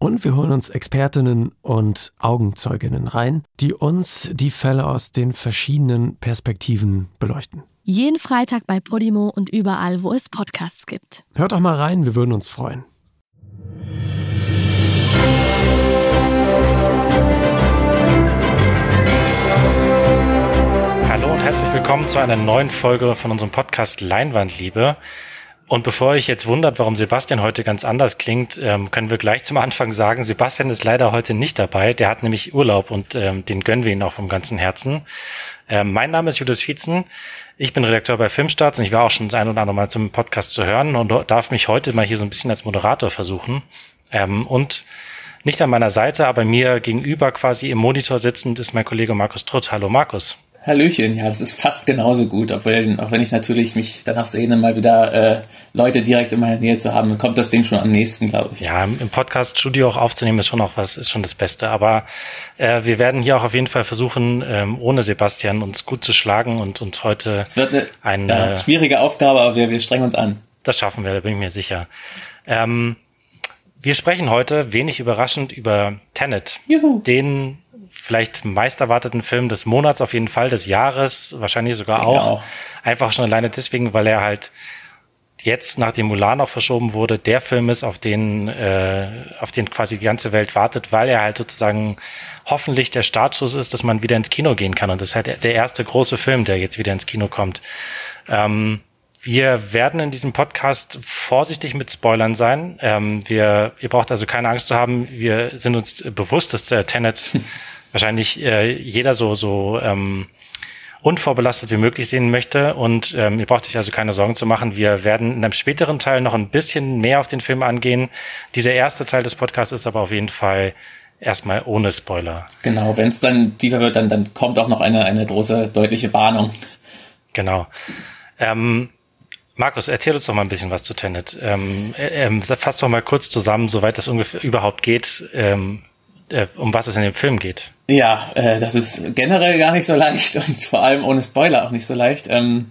Und wir holen uns Expertinnen und Augenzeuginnen rein, die uns die Fälle aus den verschiedenen Perspektiven beleuchten. Jeden Freitag bei Podimo und überall, wo es Podcasts gibt. Hört doch mal rein, wir würden uns freuen. Hallo und herzlich willkommen zu einer neuen Folge von unserem Podcast Leinwandliebe. Und bevor euch jetzt wundert, warum Sebastian heute ganz anders klingt, ähm, können wir gleich zum Anfang sagen, Sebastian ist leider heute nicht dabei. Der hat nämlich Urlaub und ähm, den gönnen wir ihn auch vom ganzen Herzen. Ähm, mein Name ist Julius Vietzen. Ich bin Redakteur bei Filmstarts und ich war auch schon das ein oder andere Mal zum Podcast zu hören und darf mich heute mal hier so ein bisschen als Moderator versuchen. Ähm, und nicht an meiner Seite, aber mir gegenüber quasi im Monitor sitzend ist mein Kollege Markus Trutt. Hallo Markus. Hallöchen, ja, das ist fast genauso gut, auch wenn, auch wenn ich natürlich mich danach sehne, mal wieder äh, Leute direkt in meiner Nähe zu haben, kommt das Ding schon am nächsten, glaube ich. Ja, im Podcast-Studio auch aufzunehmen ist schon auch was, ist schon das Beste. Aber äh, wir werden hier auch auf jeden Fall versuchen, ähm, ohne Sebastian uns gut zu schlagen und uns heute Es wird eine, eine ja, schwierige Aufgabe, aber wir, wir strengen uns an. Das schaffen wir, da bin ich mir sicher. Ähm, wir sprechen heute wenig überraschend über Tenet, Juhu. den vielleicht meist erwarteten Film des Monats, auf jeden Fall des Jahres, wahrscheinlich sogar auch. auch. Einfach schon alleine deswegen, weil er halt jetzt, nachdem Mulan auch verschoben wurde, der Film ist, auf den, äh, auf den quasi die ganze Welt wartet, weil er halt sozusagen hoffentlich der Startschuss ist, dass man wieder ins Kino gehen kann. Und das ist halt der erste große Film, der jetzt wieder ins Kino kommt. Ähm, wir werden in diesem Podcast vorsichtig mit Spoilern sein. Ähm, wir, ihr braucht also keine Angst zu haben. Wir sind uns bewusst, dass der Tenet wahrscheinlich äh, jeder so, so ähm, unvorbelastet wie möglich sehen möchte. Und ähm, ihr braucht euch also keine Sorgen zu machen. Wir werden in einem späteren Teil noch ein bisschen mehr auf den Film angehen. Dieser erste Teil des Podcasts ist aber auf jeden Fall erstmal ohne Spoiler. Genau, wenn es dann tiefer wird, dann, dann kommt auch noch eine, eine große, deutliche Warnung. Genau. Ähm, Markus, erzähl uns doch mal ein bisschen was zu Tenet. Ähm, äh, ähm, fass doch mal kurz zusammen, soweit das ungefähr überhaupt geht, ähm, äh, um was es in dem Film geht. Ja, äh, das ist generell gar nicht so leicht und vor allem ohne Spoiler auch nicht so leicht. Ähm,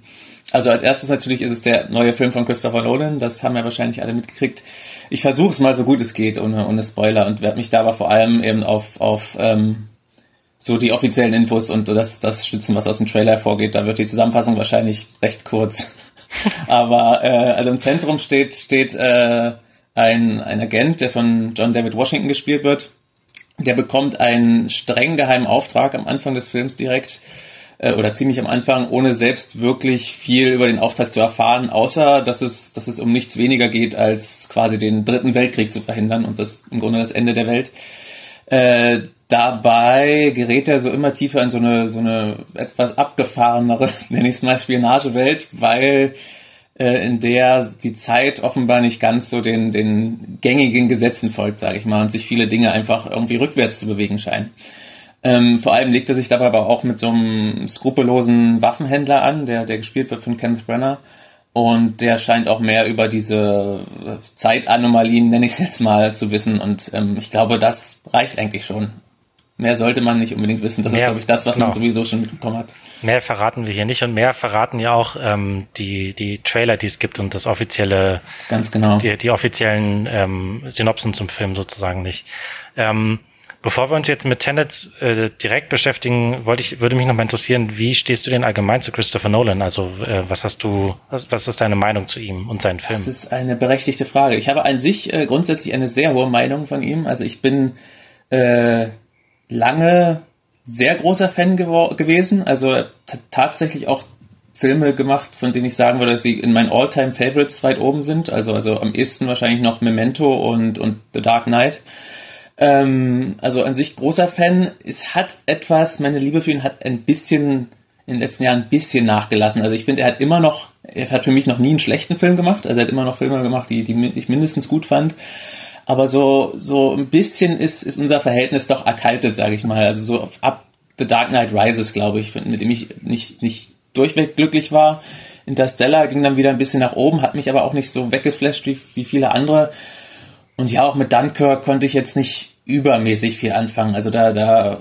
also als erstes natürlich ist es der neue Film von Christopher Nolan, das haben ja wahrscheinlich alle mitgekriegt. Ich versuche es mal so gut es geht, ohne, ohne Spoiler und werde mich da aber vor allem eben auf, auf ähm, so die offiziellen Infos und das, das stützen, was aus dem Trailer hervorgeht. Da wird die Zusammenfassung wahrscheinlich recht kurz. aber äh, also im Zentrum steht, steht äh, ein, ein Agent, der von John David Washington gespielt wird der bekommt einen streng geheimen Auftrag am Anfang des Films direkt äh, oder ziemlich am Anfang, ohne selbst wirklich viel über den Auftrag zu erfahren, außer dass es, dass es um nichts weniger geht, als quasi den dritten Weltkrieg zu verhindern und das im Grunde das Ende der Welt. Äh, dabei gerät er so immer tiefer in so eine, so eine etwas abgefahrenere, nenne ich es mal, Spionagewelt, weil in der die Zeit offenbar nicht ganz so den, den gängigen Gesetzen folgt, sage ich mal, und sich viele Dinge einfach irgendwie rückwärts zu bewegen scheinen. Ähm, vor allem legt er sich dabei aber auch mit so einem skrupellosen Waffenhändler an, der, der gespielt wird von Kenneth Brenner. Und der scheint auch mehr über diese Zeitanomalien, nenne ich es jetzt mal, zu wissen. Und ähm, ich glaube, das reicht eigentlich schon. Mehr sollte man nicht unbedingt wissen. Das mehr, ist, glaube ich, das, was genau. man sowieso schon mitbekommen hat. Mehr verraten wir hier nicht und mehr verraten ja auch ähm, die, die Trailer, die es gibt und das offizielle, ganz genau, die, die offiziellen ähm, Synopsen zum Film sozusagen nicht. Ähm, bevor wir uns jetzt mit Tenet äh, direkt beschäftigen, wollte ich, würde mich noch mal interessieren, wie stehst du denn allgemein zu Christopher Nolan? Also äh, was hast du, was, was ist deine Meinung zu ihm und seinen Filmen? Das ist eine berechtigte Frage. Ich habe an sich äh, grundsätzlich eine sehr hohe Meinung von ihm. Also ich bin äh, lange sehr großer Fan gewesen. Also tatsächlich auch Filme gemacht, von denen ich sagen würde, dass sie in meinen All-Time Favorites weit oben sind. Also, also am ehesten wahrscheinlich noch Memento und, und The Dark Knight. Ähm, also an sich großer Fan. Es hat etwas, meine Liebe für ihn hat ein bisschen in den letzten Jahren ein bisschen nachgelassen. Also ich finde, er hat immer noch, er hat für mich noch nie einen schlechten Film gemacht. Also er hat immer noch Filme gemacht, die, die ich mindestens gut fand. Aber so, so ein bisschen ist, ist unser Verhältnis doch erkaltet, sage ich mal. Also so ab The Dark Knight Rises, glaube ich, mit dem ich nicht, nicht durchweg glücklich war, Interstellar ging dann wieder ein bisschen nach oben, hat mich aber auch nicht so weggeflasht wie, wie viele andere. Und ja, auch mit Dunkirk konnte ich jetzt nicht übermäßig viel anfangen. Also da, da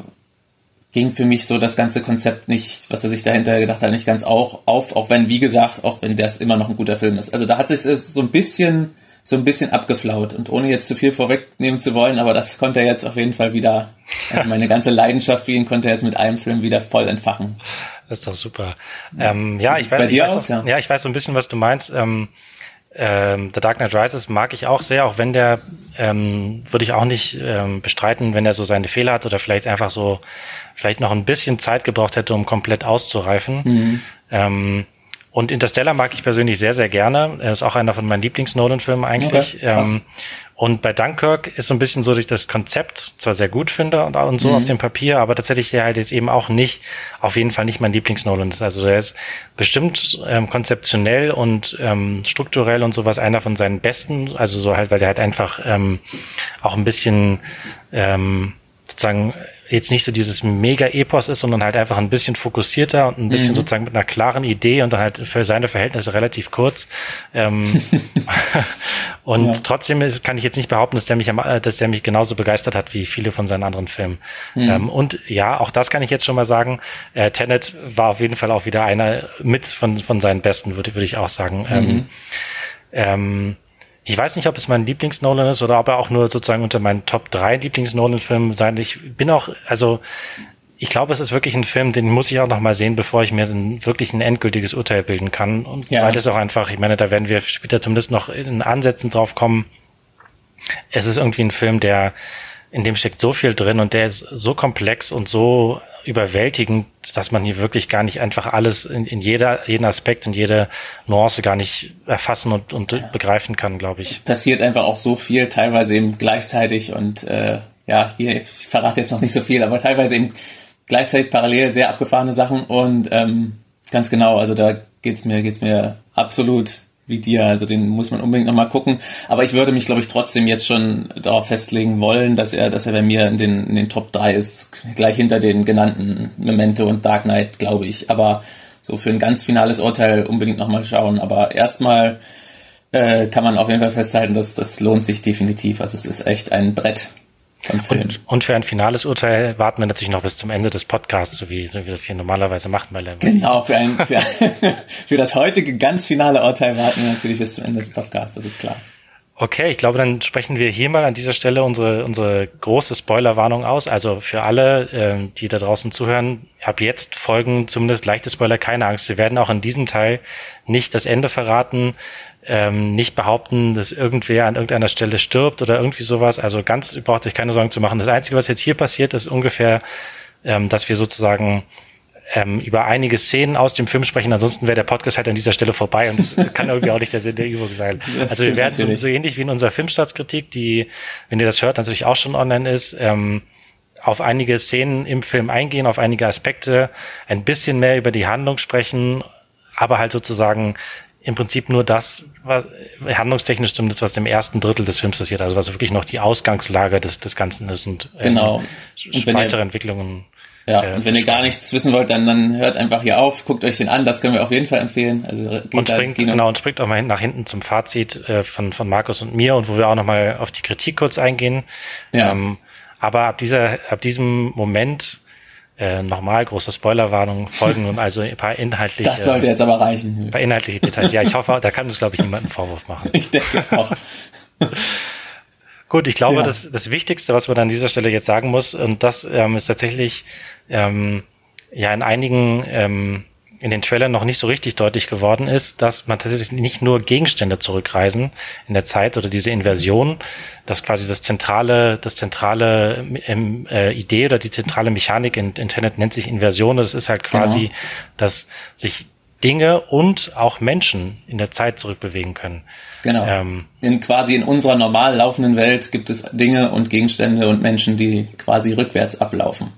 ging für mich so das ganze Konzept nicht, was er sich dahinter gedacht hat, nicht ganz auch auf, auch wenn, wie gesagt, auch wenn das immer noch ein guter Film ist. Also da hat sich es so ein bisschen, so ein bisschen abgeflaut und ohne jetzt zu viel vorwegnehmen zu wollen, aber das konnte er jetzt auf jeden Fall wieder, also meine ganze Leidenschaft für ihn konnte er jetzt mit einem Film wieder voll entfachen. Das ist doch super. Ähm, ja, ich weiß, ich weiß, aus, auch, ja? ja? ich weiß so ein bisschen, was du meinst. Ähm, ähm, The Dark Knight Rises mag ich auch sehr, auch wenn der, ähm, würde ich auch nicht ähm, bestreiten, wenn er so seine Fehler hat oder vielleicht einfach so, vielleicht noch ein bisschen Zeit gebraucht hätte, um komplett auszureifen. Mhm. Ähm, und Interstellar mag ich persönlich sehr, sehr gerne. Er ist auch einer von meinen Lieblings-Nolan-Filmen eigentlich. Okay, ähm, und bei Dunkirk ist so ein bisschen so, dass ich das Konzept zwar sehr gut finde und, und so mhm. auf dem Papier, aber tatsächlich der halt jetzt eben auch nicht, auf jeden Fall nicht mein Lieblings-Nolan ist. Also der ist bestimmt ähm, konzeptionell und ähm, strukturell und sowas einer von seinen besten. Also so halt, weil der halt einfach ähm, auch ein bisschen ähm, sozusagen jetzt nicht so dieses Mega-Epos ist, sondern halt einfach ein bisschen fokussierter und ein bisschen mhm. sozusagen mit einer klaren Idee und dann halt für seine Verhältnisse relativ kurz. Ähm, und ja. trotzdem ist, kann ich jetzt nicht behaupten, dass der mich, dass der mich genauso begeistert hat wie viele von seinen anderen Filmen. Mhm. Ähm, und ja, auch das kann ich jetzt schon mal sagen. Äh, Tenet war auf jeden Fall auch wieder einer mit von, von seinen besten, würde, würde ich auch sagen. Ähm, mhm. Ähm, ich weiß nicht, ob es mein Lieblings-Nolan ist oder ob er auch nur sozusagen unter meinen Top 3 Lieblings-Nolan-Filmen sein. Ich bin auch, also ich glaube, es ist wirklich ein Film, den muss ich auch noch mal sehen, bevor ich mir ein, wirklich ein endgültiges Urteil bilden kann. Und ja. weil es auch einfach, ich meine, da werden wir später zumindest noch in Ansätzen drauf kommen. Es ist irgendwie ein Film, der, in dem steckt so viel drin und der ist so komplex und so überwältigend, dass man hier wirklich gar nicht einfach alles in, in jeder, jeden Aspekt und jede Nuance gar nicht erfassen und, und ja. begreifen kann, glaube ich. Es passiert einfach auch so viel, teilweise eben gleichzeitig und äh, ja, ich verrate jetzt noch nicht so viel, aber teilweise eben gleichzeitig parallel sehr abgefahrene Sachen und ähm, ganz genau, also da geht's mir, geht's mir absolut wie dir. Also den muss man unbedingt nochmal gucken. Aber ich würde mich, glaube ich, trotzdem jetzt schon darauf festlegen wollen, dass er, dass er bei mir in den, in den Top 3 ist, gleich hinter den genannten Memento und Dark Knight, glaube ich. Aber so für ein ganz finales Urteil unbedingt nochmal schauen. Aber erstmal äh, kann man auf jeden Fall festhalten, dass das lohnt sich definitiv. Also es ist echt ein Brett. Und, und, für ein finales Urteil warten wir natürlich noch bis zum Ende des Podcasts, so wie, so wie wir das hier normalerweise machen bei Lemon. Genau, für, ein, für, für das heutige ganz finale Urteil warten wir natürlich bis zum Ende des Podcasts, das ist klar. Okay, ich glaube, dann sprechen wir hier mal an dieser Stelle unsere, unsere große Spoilerwarnung aus. Also für alle, äh, die da draußen zuhören, ab jetzt folgen zumindest leichte Spoiler, keine Angst. Wir werden auch in diesem Teil nicht das Ende verraten ähm, nicht behaupten, dass irgendwer an irgendeiner Stelle stirbt oder irgendwie sowas. Also ganz braucht euch keine Sorgen zu machen. Das Einzige, was jetzt hier passiert, ist ungefähr, ähm, dass wir sozusagen ähm, über einige Szenen aus dem Film sprechen. Ansonsten wäre der Podcast halt an dieser Stelle vorbei und das kann irgendwie auch nicht der Sinn der Übung sein. Das also wir werden so, so, ähnlich wie in unserer Filmstartskritik, die, wenn ihr das hört, natürlich auch schon online ist, ähm, auf einige Szenen im Film eingehen, auf einige Aspekte, ein bisschen mehr über die Handlung sprechen, aber halt sozusagen im Prinzip nur das, was handlungstechnisch zumindest, was im ersten Drittel des Films passiert, also was wirklich noch die Ausgangslage des, des Ganzen ist und, ähm, genau. und weitere ihr, Entwicklungen. Ja, äh, und wenn ihr gar nichts wissen wollt, dann, dann hört einfach hier auf, guckt euch den an, das können wir auf jeden Fall empfehlen. Also geht und springt, genau, und springt auch mal nach hinten zum Fazit äh, von, von Markus und mir und wo wir auch nochmal auf die Kritik kurz eingehen. Ja. Ähm, aber ab dieser, ab diesem Moment äh, nochmal große Spoilerwarnung folgen und also ein paar inhaltliche. Das sollte jetzt aber reichen. Ein paar inhaltliche Details. Ja, ich hoffe, da kann uns, glaube ich, niemand einen Vorwurf machen. Ich denke auch. Gut, ich glaube, ja. das, das Wichtigste, was man an dieser Stelle jetzt sagen muss, und das ähm, ist tatsächlich ähm, ja in einigen ähm, in den Trailern noch nicht so richtig deutlich geworden ist, dass man tatsächlich nicht nur Gegenstände zurückreisen in der Zeit oder diese Inversion, dass quasi das zentrale, das zentrale ähm, äh, Idee oder die zentrale Mechanik in Internet nennt sich Inversion. Das ist halt quasi, genau. dass sich Dinge und auch Menschen in der Zeit zurückbewegen können. Genau. Ähm, in quasi in unserer normal laufenden Welt gibt es Dinge und Gegenstände und Menschen, die quasi rückwärts ablaufen.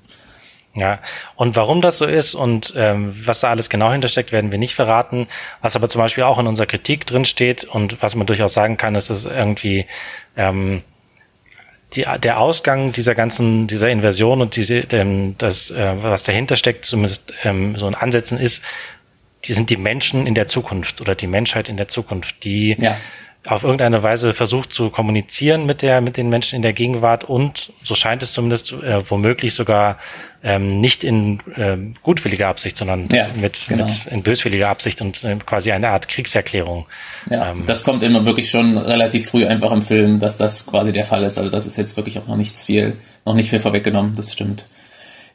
Ja, und warum das so ist und ähm, was da alles genau hintersteckt, werden wir nicht verraten. Was aber zum Beispiel auch in unserer Kritik drin steht und was man durchaus sagen kann, ist, dass irgendwie ähm, die, der Ausgang dieser ganzen, dieser Inversion und diese, ähm, das, äh, was dahinter steckt, zumindest ähm, so ein Ansätzen ist, die sind die Menschen in der Zukunft oder die Menschheit in der Zukunft, die ja. Auf irgendeine Weise versucht zu kommunizieren mit der, mit den Menschen in der Gegenwart und, so scheint es zumindest, äh, womöglich sogar ähm, nicht in äh, gutwilliger Absicht, sondern ja, mit, genau. mit in böswilliger Absicht und äh, quasi eine Art Kriegserklärung. Ja, ähm, das kommt immer wirklich schon relativ früh einfach im Film, dass das quasi der Fall ist. Also das ist jetzt wirklich auch noch nichts viel, noch nicht viel vorweggenommen, das stimmt.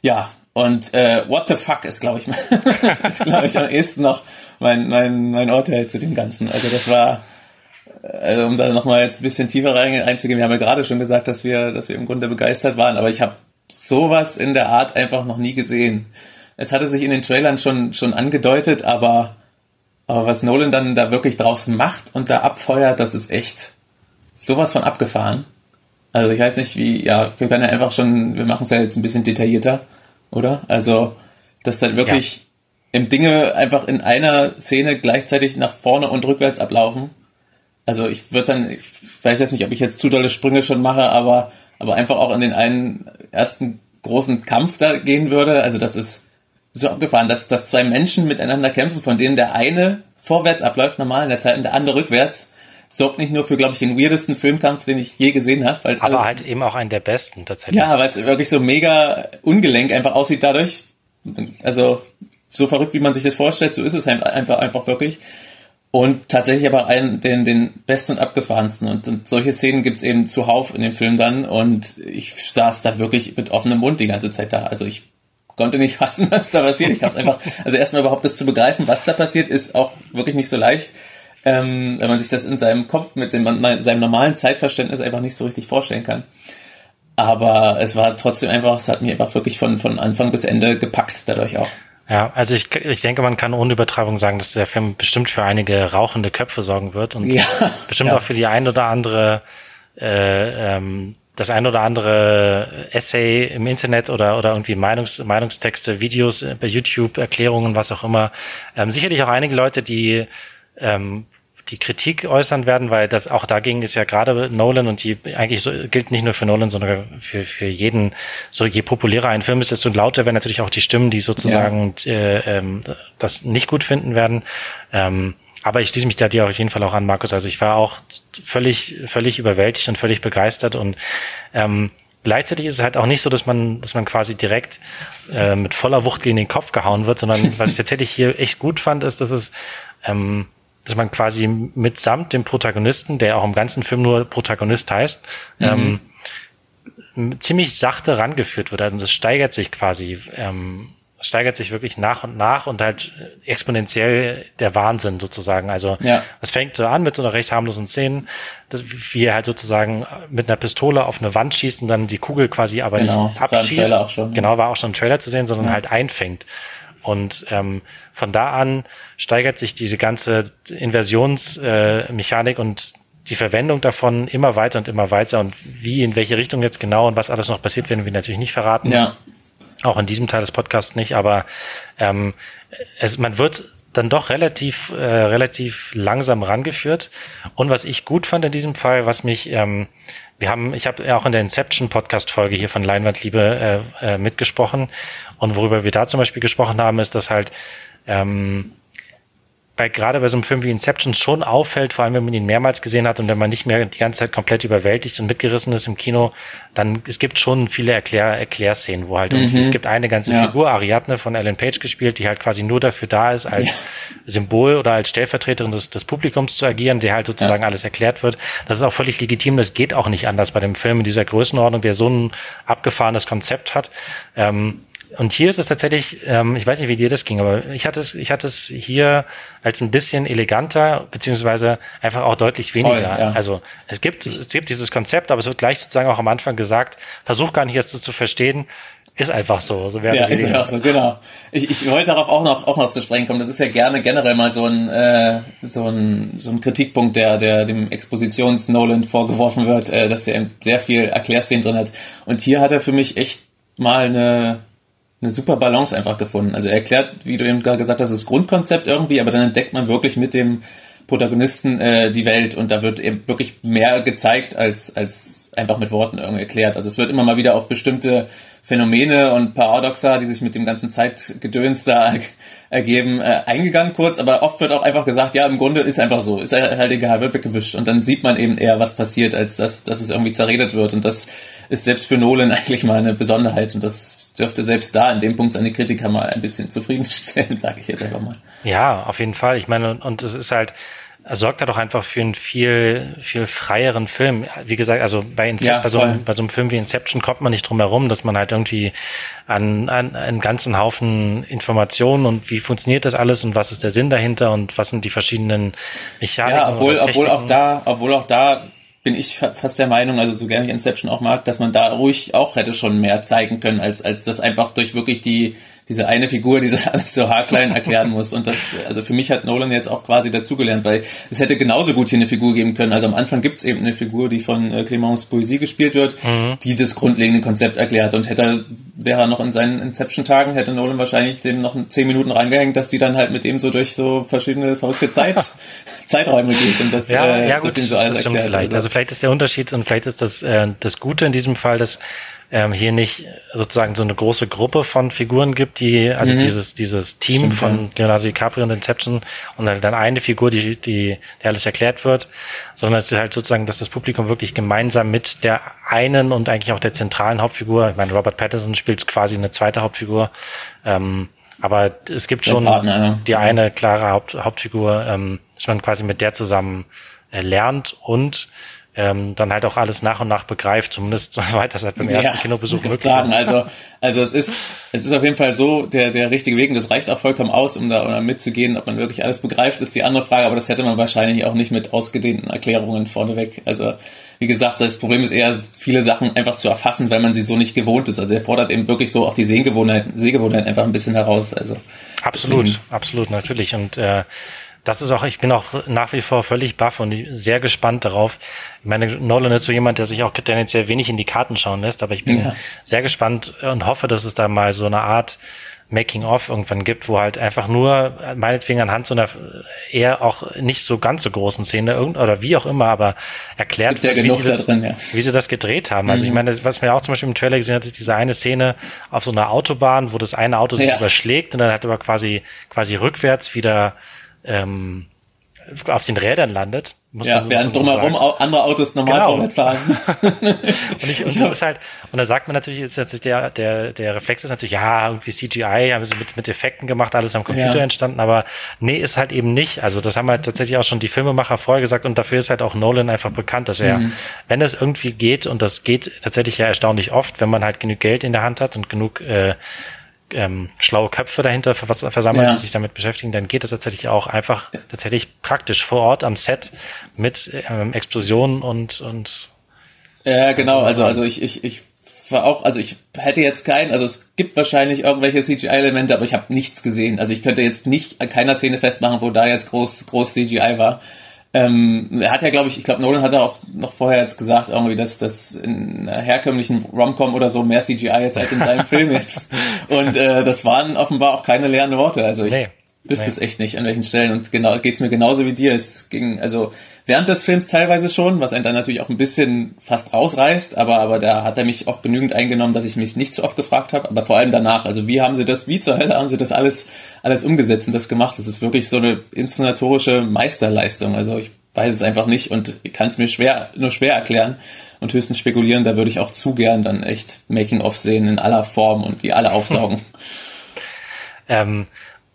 Ja, und äh, What the fuck ist, glaube ich, ist, glaube ich, am ehesten noch mein, mein, mein Urteil zu dem Ganzen. Also das war, also um da nochmal jetzt ein bisschen tiefer rein, einzugehen, wir haben ja gerade schon gesagt, dass wir, dass wir im Grunde begeistert waren, aber ich habe sowas in der Art einfach noch nie gesehen. Es hatte sich in den Trailern schon, schon angedeutet, aber, aber was Nolan dann da wirklich draus macht und da abfeuert, das ist echt sowas von abgefahren. Also ich weiß nicht, wie, ja, wir können ja einfach schon, wir machen es ja jetzt ein bisschen detaillierter oder? Also, dass dann wirklich ja. im Dinge einfach in einer Szene gleichzeitig nach vorne und rückwärts ablaufen. Also ich würde dann, ich weiß jetzt nicht, ob ich jetzt zu dolle Sprünge schon mache, aber, aber einfach auch in den einen ersten großen Kampf da gehen würde. Also das ist so abgefahren, dass, dass zwei Menschen miteinander kämpfen, von denen der eine vorwärts abläuft, normal in der Zeit, und der andere rückwärts sorgt nicht nur für, glaube ich, den weirdesten Filmkampf, den ich je gesehen habe. Aber alles, halt eben auch einen der besten tatsächlich. Ja, weil es wirklich so mega ungelenk einfach aussieht dadurch. Also so verrückt, wie man sich das vorstellt, so ist es halt einfach, einfach wirklich. Und tatsächlich aber einen, den, den besten und abgefahrensten. Und, und solche Szenen gibt's eben zuhauf in dem Film dann. Und ich saß da wirklich mit offenem Mund die ganze Zeit da. Also ich konnte nicht fassen, was da passiert. Ich habe einfach, also erstmal überhaupt das zu begreifen, was da passiert, ist auch wirklich nicht so leicht ähm, wenn man sich das in seinem Kopf mit dem, seinem normalen Zeitverständnis einfach nicht so richtig vorstellen kann. Aber es war trotzdem einfach, es hat mich einfach wirklich von, von Anfang bis Ende gepackt, dadurch auch. Ja, also ich, ich denke, man kann ohne Übertreibung sagen, dass der Film bestimmt für einige rauchende Köpfe sorgen wird und ja, bestimmt ja. auch für die ein oder andere äh, ähm, das ein oder andere Essay im Internet oder, oder irgendwie Meinungs, Meinungstexte, Videos bei YouTube, Erklärungen, was auch immer. Ähm, sicherlich auch einige Leute, die ähm, die Kritik äußern werden, weil das auch dagegen ist ja gerade Nolan und die eigentlich so, gilt nicht nur für Nolan, sondern für, für jeden, so je populärer ein Film ist, desto lauter werden natürlich auch die Stimmen, die sozusagen ja. äh, ähm, das nicht gut finden werden. Ähm, aber ich schließe mich da dir auf jeden Fall auch an, Markus. Also ich war auch völlig, völlig überwältigt und völlig begeistert und ähm, gleichzeitig ist es halt auch nicht so, dass man, dass man quasi direkt äh, mit voller Wucht gegen den Kopf gehauen wird, sondern was ich tatsächlich hier echt gut fand, ist, dass es ähm, dass man quasi mitsamt dem Protagonisten, der auch im ganzen Film nur Protagonist heißt, mhm. ähm, ziemlich sachte rangeführt wird. Also es steigert sich quasi, ähm, steigert sich wirklich nach und nach und halt exponentiell der Wahnsinn sozusagen. Also ja. es fängt so an mit so einer recht harmlosen Szene, dass, wie er halt sozusagen mit einer Pistole auf eine Wand schießt und dann die Kugel quasi aber genau, nicht abschießt. War schon, genau, war auch schon ein Trailer zu sehen, sondern ja. halt einfängt. Und ähm, von da an steigert sich diese ganze Inversionsmechanik äh, und die Verwendung davon immer weiter und immer weiter. Und wie, in welche Richtung jetzt genau und was alles noch passiert, werden wir natürlich nicht verraten. Ja. Auch in diesem Teil des Podcasts nicht, aber ähm, es, man wird dann doch relativ, äh, relativ langsam rangeführt. Und was ich gut fand in diesem Fall, was mich, ähm, wir haben, ich habe ja auch in der Inception Podcast Folge hier von Leinwandliebe äh, äh, mitgesprochen. Und worüber wir da zum Beispiel gesprochen haben, ist, dass halt ähm, bei gerade bei so einem Film wie Inception schon auffällt, vor allem wenn man ihn mehrmals gesehen hat und wenn man nicht mehr die ganze Zeit komplett überwältigt und mitgerissen ist im Kino, dann es gibt schon viele Erklär Erklärszenen, wo halt mhm. irgendwie es gibt eine ganze ja. Figur Ariadne von Ellen Page gespielt, die halt quasi nur dafür da ist als ja. Symbol oder als Stellvertreterin des, des Publikums zu agieren, der halt sozusagen ja. alles erklärt wird. Das ist auch völlig legitim, das geht auch nicht anders bei dem Film in dieser Größenordnung, der so ein abgefahrenes Konzept hat. Ähm, und hier ist es tatsächlich, ähm, ich weiß nicht, wie dir das ging, aber ich hatte es, ich hatte es hier als ein bisschen eleganter, beziehungsweise einfach auch deutlich weniger. Voll, ja. Also es gibt, es gibt dieses Konzept, aber es wird gleich sozusagen auch am Anfang gesagt, versuch gar nicht erst so zu verstehen, ist einfach so. so ja, ist einfach so, genau. Ich, ich wollte darauf auch noch, auch noch zu sprechen kommen. Das ist ja gerne generell mal so ein, äh, so ein, so ein Kritikpunkt, der, der dem Expositions-Nolan vorgeworfen wird, äh, dass er sehr viel Erklärszenen drin hat. Und hier hat er für mich echt mal eine, eine super Balance einfach gefunden. Also er erklärt, wie du eben gerade gesagt hast, das Grundkonzept irgendwie, aber dann entdeckt man wirklich mit dem Protagonisten äh, die Welt und da wird eben wirklich mehr gezeigt als, als einfach mit Worten irgendwie erklärt. Also es wird immer mal wieder auf bestimmte Phänomene und Paradoxa, die sich mit dem ganzen Zeitgedöns da ergeben, äh, eingegangen kurz, aber oft wird auch einfach gesagt, ja, im Grunde ist einfach so, ist halt egal, wird weggewischt. Und dann sieht man eben eher, was passiert, als dass, dass es irgendwie zerredet wird. Und das ist selbst für Nolan eigentlich mal eine Besonderheit. Und das dürfte selbst da in dem Punkt seine Kritiker mal ein bisschen zufriedenstellen, sage ich jetzt einfach mal. Ja, auf jeden Fall. Ich meine, und es ist halt, er sorgt da doch einfach für einen viel, viel freieren Film. Wie gesagt, also bei, Incep ja, bei, so einem, bei so einem Film wie Inception kommt man nicht drum herum, dass man halt irgendwie an, an einen ganzen Haufen Informationen und wie funktioniert das alles und was ist der Sinn dahinter und was sind die verschiedenen Mechaniken. Ja, obwohl, obwohl auch da, obwohl auch da bin ich fast der Meinung, also so gerne ich Inception auch mag, dass man da ruhig auch hätte schon mehr zeigen können, als, als das einfach durch wirklich die, diese eine Figur, die das alles so haarklein erklären muss. Und das, also für mich hat Nolan jetzt auch quasi dazugelernt, weil es hätte genauso gut hier eine Figur geben können. Also am Anfang gibt's eben eine Figur, die von äh, Clemence Poesie gespielt wird, mhm. die das grundlegende Konzept erklärt. Und hätte, wäre er noch in seinen Inception-Tagen, hätte Nolan wahrscheinlich dem noch zehn Minuten reingehängt, dass sie dann halt mit ihm so durch so verschiedene verrückte Zeit, Zeiträume geht und das, ja, äh, ja, gut, das ihm so alles erklärt. Vielleicht. Also. also vielleicht ist der Unterschied und vielleicht ist das, äh, das Gute in diesem Fall, dass ähm, hier nicht sozusagen so eine große Gruppe von Figuren gibt, die, also mhm. dieses, dieses Team Stimmt, von Leonardo DiCaprio und Inception und dann eine Figur, die, die, der alles erklärt wird, sondern es ist halt sozusagen, dass das Publikum wirklich gemeinsam mit der einen und eigentlich auch der zentralen Hauptfigur, ich meine, Robert Pattinson spielt quasi eine zweite Hauptfigur, ähm, aber es gibt schon Partner, ja. die eine klare Haupt, Hauptfigur, ähm, dass man quasi mit der zusammen äh, lernt und ähm, dann halt auch alles nach und nach begreift, zumindest so weit das halt beim ersten ja, Kinobesuch möglich sagen. ist. Also, also es ist, es ist auf jeden Fall so der, der richtige Weg und das reicht auch vollkommen aus, um da, um da mitzugehen. Ob man wirklich alles begreift, ist die andere Frage, aber das hätte man wahrscheinlich auch nicht mit ausgedehnten Erklärungen vorneweg. Also, wie gesagt, das Problem ist eher, viele Sachen einfach zu erfassen, weil man sie so nicht gewohnt ist. Also er fordert eben wirklich so auch die Sehgewohnheit, Sehgewohnheit einfach ein bisschen heraus. Also absolut, deswegen. absolut, natürlich. Und äh, das ist auch, ich bin auch nach wie vor völlig baff und sehr gespannt darauf. Ich meine, Nolan ist so jemand, der sich auch tendenziell wenig in die Karten schauen lässt, aber ich bin ja. sehr gespannt und hoffe, dass es da mal so eine Art Making-of irgendwann gibt, wo halt einfach nur, meinetwegen anhand so einer eher auch nicht so ganz so großen Szene oder wie auch immer, aber erklärt wird, wie, sie das, drin, ja. wie sie das gedreht haben. Also mhm. ich meine, was man ja auch zum Beispiel im Trailer gesehen hat, ist diese eine Szene auf so einer Autobahn, wo das eine Auto sich ja. überschlägt und dann hat aber quasi, quasi rückwärts wieder ähm, auf den Rädern landet. Ja, während drumherum so andere Autos normal genau. vorwärts fahren. und, ich, und das ist halt, und da sagt man natürlich, ist natürlich der, der, der Reflex ist natürlich, ja, irgendwie CGI, haben sie mit, mit Effekten gemacht, alles am Computer ja. entstanden, aber nee, ist halt eben nicht. Also das haben halt tatsächlich auch schon die Filmemacher vorher gesagt und dafür ist halt auch Nolan einfach bekannt, dass er, mhm. wenn es irgendwie geht, und das geht tatsächlich ja erstaunlich oft, wenn man halt genug Geld in der Hand hat und genug äh, ähm, schlaue Köpfe dahinter versammelt, ja. die sich damit beschäftigen, dann geht es tatsächlich auch einfach tatsächlich praktisch vor Ort am Set mit ähm, Explosionen und und ja genau. Also also ich ich ich war auch also ich hätte jetzt keinen also es gibt wahrscheinlich irgendwelche CGI-Elemente aber ich habe nichts gesehen. Also ich könnte jetzt nicht an keiner Szene festmachen wo da jetzt groß groß CGI war ähm, er hat ja, glaube ich, ich glaube, Nolan hat ja auch noch vorher jetzt gesagt, irgendwie, dass das in einer herkömmlichen Romcom oder so mehr CGI ist als in seinem Film jetzt. Und äh, das waren offenbar auch keine leeren Worte. Also ich nee. wüsste nee. es echt nicht, an welchen Stellen. Und genau geht's mir genauso wie dir. Es ging, also während des Films teilweise schon, was einen dann natürlich auch ein bisschen fast rausreißt, aber, aber da hat er mich auch genügend eingenommen, dass ich mich nicht so oft gefragt habe, aber vor allem danach, also wie haben sie das, wie zur Hölle haben sie das alles, alles umgesetzt und das gemacht? Das ist wirklich so eine inszenatorische Meisterleistung, also ich weiß es einfach nicht und kann es mir schwer, nur schwer erklären und höchstens spekulieren, da würde ich auch zu gern dann echt Making-of sehen in aller Form und die alle aufsaugen. ähm,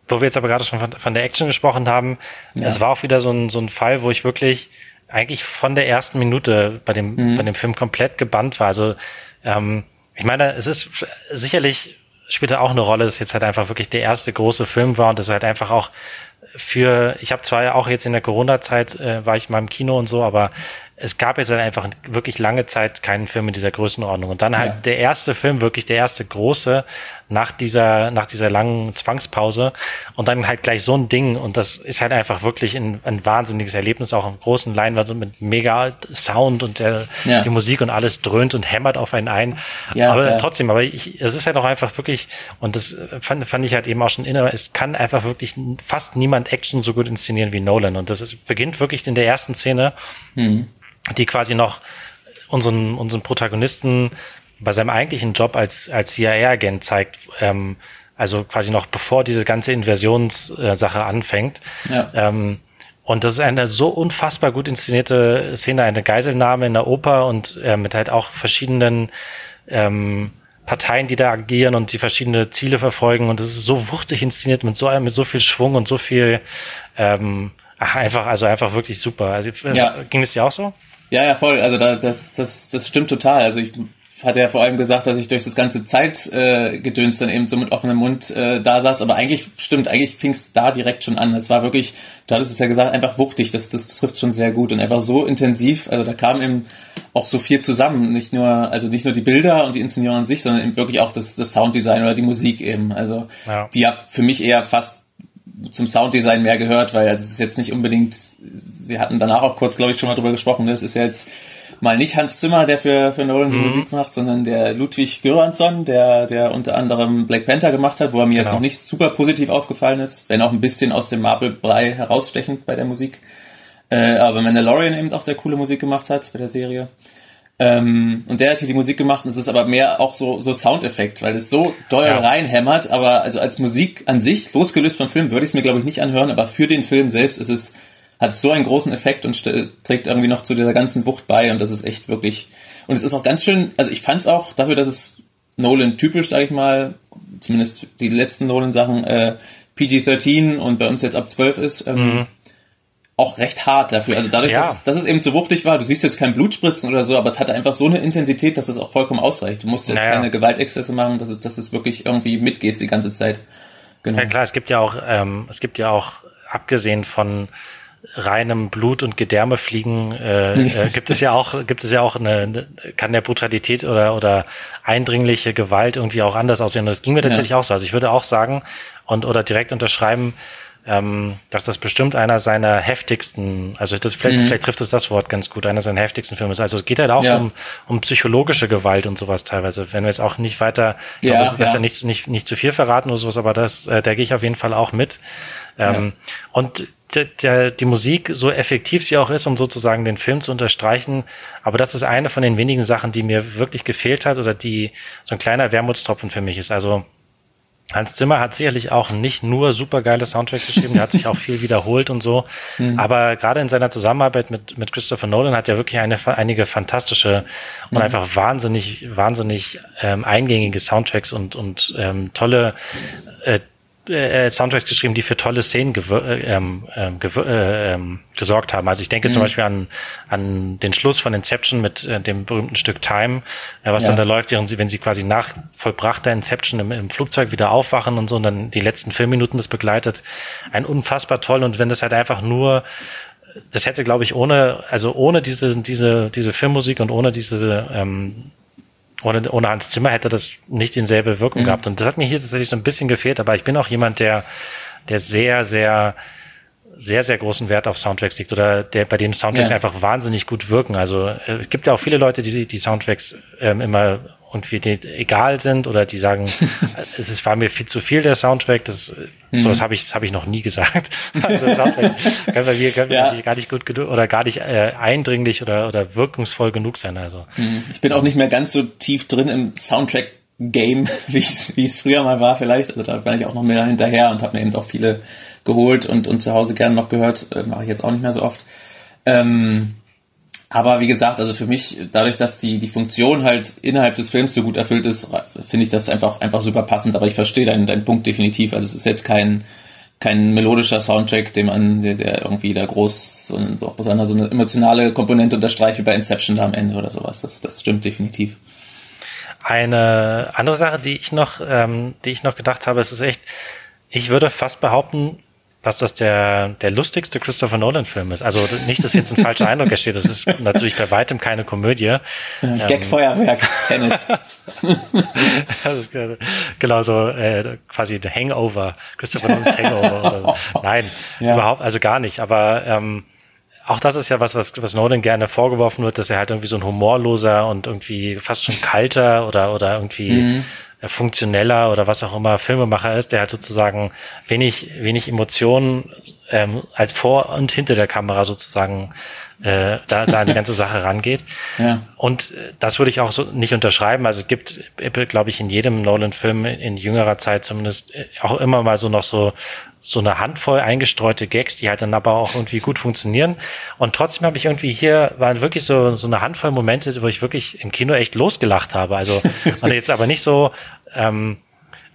wo wir jetzt aber gerade schon von, von der Action gesprochen haben, ja. es war auch wieder so ein, so ein Fall, wo ich wirklich eigentlich von der ersten Minute bei dem, mhm. bei dem Film komplett gebannt war. Also ähm, ich meine, es ist sicherlich spielte auch eine Rolle, dass jetzt halt einfach wirklich der erste große Film war und das halt einfach auch für, ich habe zwar auch jetzt in der Corona-Zeit äh, war ich mal im Kino und so, aber es gab jetzt halt einfach wirklich lange Zeit keinen Film in dieser Größenordnung. Und dann halt ja. der erste Film, wirklich der erste große nach dieser, nach dieser langen Zwangspause und dann halt gleich so ein Ding. Und das ist halt einfach wirklich ein, ein wahnsinniges Erlebnis, auch im großen Leinwand und mit mega Sound und der, ja. die Musik und alles dröhnt und hämmert auf einen ein. Ja, aber trotzdem, aber ich, es ist halt auch einfach wirklich, und das fand, fand ich halt eben auch schon inner, es kann einfach wirklich fast niemand Action so gut inszenieren wie Nolan. Und das ist, beginnt wirklich in der ersten Szene. Mhm die quasi noch unseren, unseren Protagonisten bei seinem eigentlichen Job als, als CIA-Agent zeigt, ähm, also quasi noch bevor diese ganze Inversionssache anfängt. Ja. Ähm, und das ist eine so unfassbar gut inszenierte Szene, eine Geiselnahme in der Oper und äh, mit halt auch verschiedenen ähm, Parteien, die da agieren und die verschiedene Ziele verfolgen. Und das ist so wuchtig inszeniert mit so mit so viel Schwung und so viel ähm, ach, einfach, also einfach wirklich super. Also, äh, ja. Ging es dir auch so? Ja, ja, voll. Also das, das, das, das stimmt total. Also ich hatte ja vor allem gesagt, dass ich durch das ganze Zeitgedöns äh, dann eben so mit offenem Mund äh, da saß, aber eigentlich stimmt, eigentlich fing es da direkt schon an. Es war wirklich, du hattest es ja gesagt, einfach wuchtig, das, das, das trifft schon sehr gut und einfach so intensiv, also da kam eben auch so viel zusammen, nicht nur, also nicht nur die Bilder und die Inszenierung an sich, sondern eben wirklich auch das, das Sounddesign oder die Musik eben, also ja. die ja für mich eher fast zum Sounddesign mehr gehört, weil also es ist jetzt nicht unbedingt, wir hatten danach auch kurz, glaube ich, schon mal drüber gesprochen, ne? ist ja jetzt mal nicht Hans Zimmer, der für, für Nolan die mhm. Musik macht, sondern der Ludwig Göransson, der, der unter anderem Black Panther gemacht hat, wo er mir genau. jetzt noch nicht super positiv aufgefallen ist, wenn auch ein bisschen aus dem Marvel-Brei herausstechend bei der Musik. Äh, aber Mandalorian eben auch sehr coole Musik gemacht hat bei der Serie. Ähm, und der hat hier die Musik gemacht und es ist aber mehr auch so, so Soundeffekt, weil es so doll ja. reinhämmert, aber also als Musik an sich, losgelöst vom Film, würde ich es mir glaube ich nicht anhören, aber für den Film selbst ist es hat so einen großen Effekt und trägt irgendwie noch zu dieser ganzen Wucht bei und das ist echt wirklich und es ist auch ganz schön, also ich fand es auch dafür, dass es Nolan typisch, sage ich mal, zumindest die letzten Nolan Sachen äh, PG-13 und bei uns jetzt ab 12 ist, ähm, mhm. auch recht hart dafür. Also dadurch, ja. dass, es, dass es eben zu wuchtig war, du siehst jetzt kein Blutspritzen oder so, aber es hatte einfach so eine Intensität, dass es auch vollkommen ausreicht. Du musst jetzt naja. keine Gewaltexzesse machen, dass es, dass es wirklich irgendwie mitgehst die ganze Zeit. Genau. Ja klar, es gibt ja auch, ähm, es gibt ja auch, abgesehen von reinem Blut und Gedärme fliegen, äh, äh, gibt es ja auch, gibt es ja auch eine, eine, kann der Brutalität oder, oder eindringliche Gewalt irgendwie auch anders aussehen. Und das ging mir tatsächlich ja. auch so. Also ich würde auch sagen und oder direkt unterschreiben, ähm, dass das bestimmt einer seiner heftigsten, also das vielleicht, mhm. vielleicht trifft es das Wort ganz gut, einer seiner heftigsten Filme ist. Also es geht halt auch ja. um, um psychologische Gewalt und sowas teilweise. Wenn wir jetzt auch nicht weiter, ja, glaube, besser ja. nicht, nicht, nicht zu viel verraten oder sowas, aber das, äh, da gehe ich auf jeden Fall auch mit. Ähm, Und der, der, die Musik, so effektiv sie auch ist, um sozusagen den Film zu unterstreichen, aber das ist eine von den wenigen Sachen, die mir wirklich gefehlt hat oder die so ein kleiner Wermutstropfen für mich ist. Also Hans Zimmer hat sicherlich auch nicht nur supergeile Soundtracks geschrieben, er hat sich auch viel wiederholt und so. Mhm. Aber gerade in seiner Zusammenarbeit mit, mit Christopher Nolan hat er wirklich eine, einige fantastische und mhm. einfach wahnsinnig, wahnsinnig ähm, eingängige Soundtracks und, und ähm, tolle äh, äh, Soundtracks geschrieben, die für tolle Szenen äh, ähm, ähm äh, ähm, gesorgt haben. Also ich denke mhm. zum Beispiel an, an den Schluss von Inception mit äh, dem berühmten Stück Time, äh, was ja. dann da läuft, während sie, wenn sie quasi nach vollbrachter Inception im, im Flugzeug wieder aufwachen und so und dann die letzten Filmminuten das begleitet. Ein unfassbar toll und wenn das halt einfach nur das hätte, glaube ich, ohne, also ohne diese, diese, diese Filmmusik und ohne diese ähm, ohne, ohne Hans Zimmer hätte das nicht dieselbe Wirkung mhm. gehabt. Und das hat mir hier tatsächlich so ein bisschen gefehlt, aber ich bin auch jemand, der, der sehr, sehr, sehr, sehr großen Wert auf Soundtracks legt oder der bei denen Soundtracks ja. einfach wahnsinnig gut wirken. Also äh, es gibt ja auch viele Leute, die die Soundtracks ähm, immer und wir die egal sind oder die sagen, es ist, war mir viel zu viel der Soundtrack, das mhm. sowas habe ich, das habe ich noch nie gesagt. Also Soundtrack können wir, können ja. wir gar nicht gut genug oder gar nicht äh, eindringlich oder, oder wirkungsvoll genug sein. Also mhm. ich bin auch nicht mehr ganz so tief drin im Soundtrack Game, wie es früher mal war vielleicht. Also da bin ich auch noch mehr hinterher und habe mir eben auch viele geholt und, und zu Hause gerne noch gehört. Äh, Mache ich jetzt auch nicht mehr so oft. Ähm, aber wie gesagt, also für mich, dadurch, dass die, die Funktion halt innerhalb des Films so gut erfüllt ist, finde ich das einfach, einfach super passend. Aber ich verstehe deinen, deinen Punkt definitiv. Also es ist jetzt kein, kein melodischer Soundtrack, den man, der, der irgendwie da groß so, ein, so, so eine emotionale Komponente unterstreicht wie bei Inception da am Ende oder sowas. Das, das stimmt definitiv. Eine andere Sache, die ich noch, ähm, die ich noch gedacht habe, es ist echt, ich würde fast behaupten, dass das der, der lustigste Christopher Nolan-Film ist. Also nicht, dass jetzt ein falscher Eindruck entsteht. Das ist natürlich bei weitem keine Komödie. Ähm, Gag-Feuerwerk, Tenet. ist, genau so äh, quasi The Hangover, Christopher Nolan's Hangover. Nein, ja. überhaupt, also gar nicht. Aber ähm, auch das ist ja was, was, was Nolan gerne vorgeworfen wird, dass er halt irgendwie so ein humorloser und irgendwie fast schon kalter oder, oder irgendwie mhm funktioneller oder was auch immer Filmemacher ist, der halt sozusagen wenig, wenig Emotionen ähm, als vor und hinter der Kamera sozusagen äh, da, da an die ganze Sache rangeht. Ja. Und äh, das würde ich auch so nicht unterschreiben. Also es gibt, glaube ich, in jedem Nolan-Film in jüngerer Zeit zumindest äh, auch immer mal so noch so so eine Handvoll eingestreute Gags, die halt dann aber auch irgendwie gut funktionieren. Und trotzdem habe ich irgendwie hier, waren wirklich so, so eine Handvoll Momente, wo ich wirklich im Kino echt losgelacht habe. Also, und jetzt aber nicht so, ähm,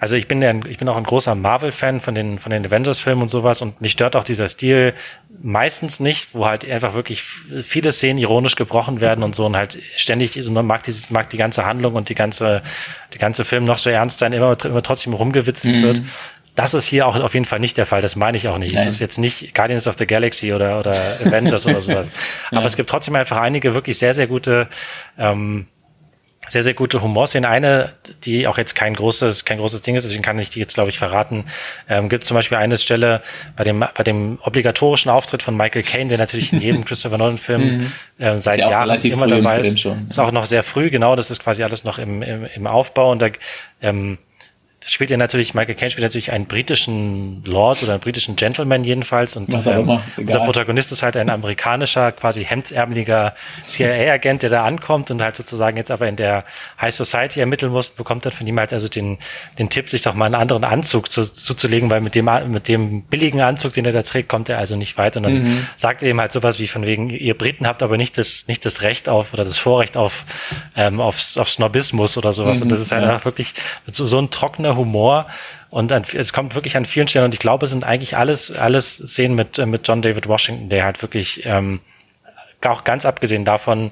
also ich bin ja, ich bin auch ein großer Marvel-Fan von den, von den Avengers-Filmen und sowas und mich stört auch dieser Stil meistens nicht, wo halt einfach wirklich viele Szenen ironisch gebrochen werden und so und halt ständig, so mag, dieses, mag die ganze Handlung und die ganze, die ganze Film noch so ernst sein, immer, immer trotzdem rumgewitzelt mhm. wird. Das ist hier auch auf jeden Fall nicht der Fall. Das meine ich auch nicht. Nein. Das ist jetzt nicht Guardians of the Galaxy oder, oder Avengers oder sowas. Aber ja. es gibt trotzdem einfach einige wirklich sehr, sehr gute, ähm, sehr, sehr gute Humorszenen. Eine, die auch jetzt kein großes, kein großes Ding ist, deswegen kann ich die jetzt, glaube ich, verraten. Ähm, gibt zum Beispiel eine Stelle bei dem, bei dem obligatorischen Auftritt von Michael Caine, der natürlich in jedem Christopher Nolan-Film mhm. äh, seit Jahren immer dabei ist. Ist auch noch sehr früh, genau. Das ist quasi alles noch im, im, im Aufbau und da, ähm, spielt er natürlich, Michael Caine spielt natürlich einen britischen Lord oder einen britischen Gentleman jedenfalls. Und Was ähm, unser Protagonist ist halt ein amerikanischer, quasi hemdsärmeliger CIA-Agent, der da ankommt und halt sozusagen jetzt aber in der High Society ermitteln muss, bekommt dann von ihm halt also den, den Tipp, sich doch mal einen anderen Anzug zu, zuzulegen, weil mit dem, mit dem billigen Anzug, den er da trägt, kommt er also nicht weiter. Und dann mhm. sagt er ihm halt sowas wie von wegen, ihr Briten habt aber nicht das, nicht das Recht auf oder das Vorrecht auf, ähm, auf, auf Snobismus oder sowas. Mhm, und das ist halt ja. wirklich so, so ein trockener Humor. Und an, es kommt wirklich an vielen Stellen. Und ich glaube, es sind eigentlich alles, alles Szenen mit, äh, mit John David Washington, der halt wirklich, ähm, auch ganz abgesehen davon,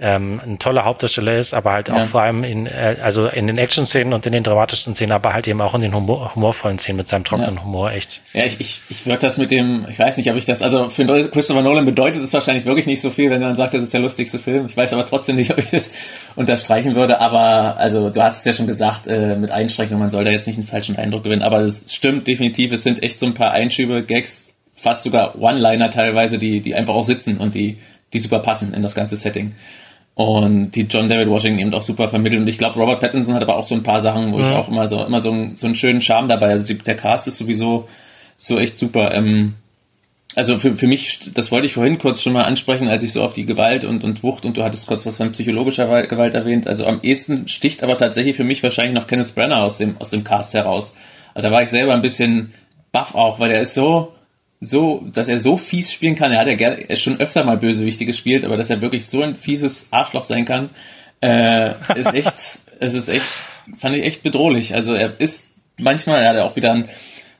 ähm, ein toller Hauptdarsteller ist, aber halt auch ja. vor allem in, äh, also in den Action-Szenen und in den dramatischen Szenen, aber halt eben auch in den Humor, humorvollen Szenen mit seinem trockenen ja. Humor, echt. Ja, ich, ich, ich würde das mit dem, ich weiß nicht, ob ich das, also für Christopher Nolan bedeutet es wahrscheinlich wirklich nicht so viel, wenn er dann sagt, das ist der lustigste Film. Ich weiß aber trotzdem nicht, ob ich das unterstreichen würde, aber also du hast es ja schon gesagt, äh, mit Einschränkungen, man soll da jetzt nicht einen falschen Eindruck gewinnen, aber es stimmt definitiv, es sind echt so ein paar Einschübe, Gags, fast sogar One-Liner teilweise, die, die einfach auch sitzen und die, die super passen in das ganze Setting und die John David Washington eben auch super vermittelt. Und ich glaube, Robert Pattinson hat aber auch so ein paar Sachen, wo ja. ich auch immer so immer so, ein, so einen schönen Charme dabei. Also die, der Cast ist sowieso so echt super. Ähm, also für, für mich, das wollte ich vorhin kurz schon mal ansprechen, als ich so auf die Gewalt und, und Wucht und du hattest kurz was von psychologischer Gewalt erwähnt. Also am ehesten sticht aber tatsächlich für mich wahrscheinlich noch Kenneth Brenner aus dem, aus dem Cast heraus. Also da war ich selber ein bisschen baff auch, weil der ist so, so, dass er so fies spielen kann. Er hat ja gerne, er schon öfter mal Bösewichte gespielt, aber dass er wirklich so ein fieses Arschloch sein kann, äh, ist echt, es ist echt, fand ich echt bedrohlich. Also er ist manchmal, er hat ja auch wieder einen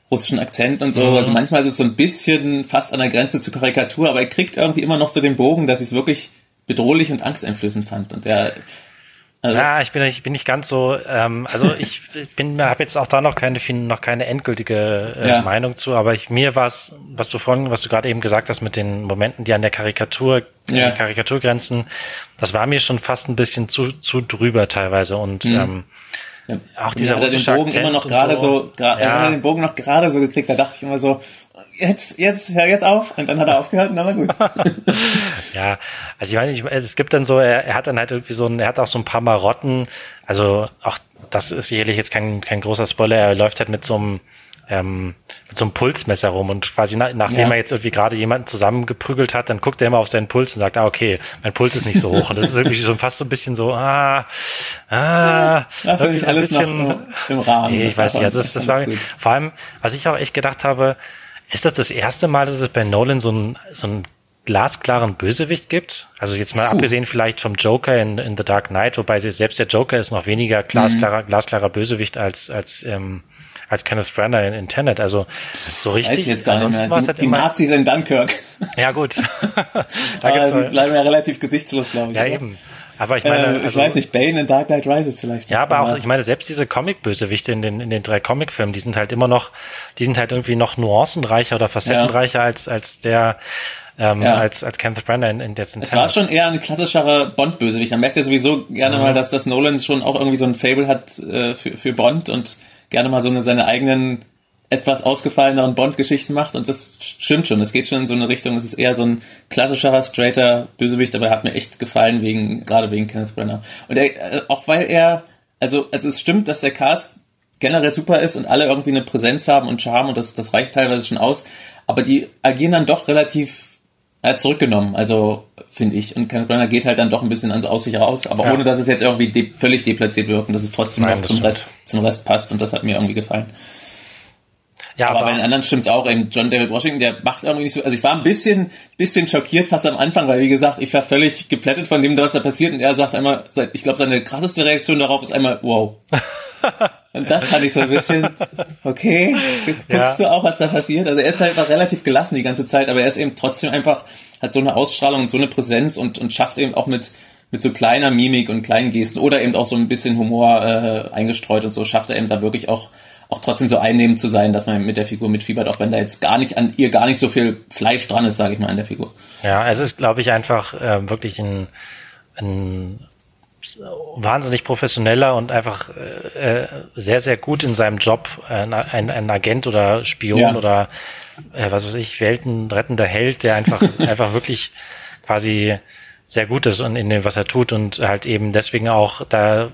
russischen Akzent und so, mhm. also manchmal ist es so ein bisschen fast an der Grenze zur Karikatur, aber er kriegt irgendwie immer noch so den Bogen, dass ich es wirklich bedrohlich und angsteinflößend fand. Und er also ja, ich bin, ich bin nicht ganz so, ähm, also ich bin, habe jetzt auch da noch keine, noch keine endgültige äh, ja. Meinung zu, aber ich, mir war es, was du vorhin, was du gerade eben gesagt hast mit den Momenten, die an der Karikatur, ja. Karikaturgrenzen, das war mir schon fast ein bisschen zu, zu drüber teilweise und mhm. ähm, ja. Auch dieser hat er den Bogen Akzent immer noch gerade so, so ja. hat den Bogen noch gerade so gekriegt, da dachte ich immer so, jetzt, jetzt, hör jetzt auf. Und dann hat er aufgehört und dann war gut. ja, also ich meine, ich, es gibt dann so, er, er hat dann halt irgendwie so ein, er hat auch so ein paar Marotten, also auch, das ist sicherlich jetzt kein, kein großer Spoiler, er läuft halt mit so einem, ähm, mit so einem Pulsmesser rum und quasi na, nachdem ja. er jetzt irgendwie gerade jemanden zusammengeprügelt hat, dann guckt er immer auf seinen Puls und sagt, ah, okay, mein Puls ist nicht so hoch. Und das ist irgendwie schon fast so ein bisschen so, ah, ah, ja, finde ich alles bisschen, noch im Rahmen. Nee, ich weiß nicht, also das, das war, gut. vor allem, was ich auch echt gedacht habe, ist das das erste Mal, dass es bei Nolan so ein, so ein glasklaren Bösewicht gibt. Also jetzt mal Puh. abgesehen vielleicht vom Joker in, in The Dark Knight, wobei selbst der Joker ist noch weniger glasklarer, mhm. glasklarer Bösewicht als, als ähm, als Kenneth Branagh in, in Tenet. Also so richtig. Weiß ich jetzt gar nicht mehr. Die, halt die Nazis in Dunkirk. Ja gut. da gibt's die bleiben ja relativ gesichtslos, glaube ich. Ja oder? eben. Aber ich meine, äh, ich also, weiß nicht, Bane in Dark Knight Rises vielleicht. Ja, aber auch, ich meine, selbst diese Comic-Bösewichte in den, in den drei Comic-Filmen, die sind halt immer noch, die sind halt irgendwie noch nuancenreicher oder facettenreicher ja. als, als der, ähm, ja. als, als Kenneth Branagh in, in dessen Es war schon eher ein klassischerer Bond-Bösewicht. Man merkt ja sowieso gerne mhm. mal, dass das Nolan schon auch irgendwie so ein Fable hat äh, für, für Bond und gerne mal so eine, seine eigenen etwas ausgefalleneren Bond-Geschichten macht und das stimmt schon. Es geht schon in so eine Richtung. Es ist eher so ein klassischerer, straighter Bösewicht, aber er hat mir echt gefallen wegen, gerade wegen Kenneth Brenner. Und er, äh, auch weil er also, also es stimmt, dass der Cast generell super ist und alle irgendwie eine Präsenz haben und Charme und das, das reicht teilweise schon aus. Aber die agieren dann doch relativ äh, zurückgenommen, also finde ich. Und Kenneth Branagh geht halt dann doch ein bisschen ans aus sich raus, aber ja. ohne dass es jetzt irgendwie de völlig deplatziert wirkt und dass es trotzdem Nein, noch zum Rest, zum Rest passt und das hat mir irgendwie gefallen. Ja, aber, aber bei den anderen stimmt's auch. Eben John David Washington, der macht irgendwie nicht so. Also ich war ein bisschen, bisschen schockiert fast am Anfang, weil wie gesagt, ich war völlig geplättet von dem, was da passiert. Und er sagt einmal, ich glaube, seine krasseste Reaktion darauf ist einmal, wow. Und das fand ich so ein bisschen, okay, guckst ja. du auch, was da passiert? Also er ist halt relativ gelassen die ganze Zeit, aber er ist eben trotzdem einfach, hat so eine Ausstrahlung und so eine Präsenz und, und schafft eben auch mit, mit so kleiner Mimik und kleinen Gesten oder eben auch so ein bisschen Humor äh, eingestreut und so, schafft er eben da wirklich auch auch trotzdem so einnehmend zu sein, dass man mit der Figur mitfiebert, auch wenn da jetzt gar nicht an ihr gar nicht so viel Fleisch dran ist, sage ich mal, an der Figur. Ja, es ist, glaube ich, einfach äh, wirklich ein, ein wahnsinnig professioneller und einfach äh, sehr, sehr gut in seinem Job, ein, ein, ein Agent oder Spion ja. oder äh, was weiß ich, weltenrettender Held, der einfach, einfach wirklich quasi sehr gut ist und in dem, was er tut und halt eben deswegen auch da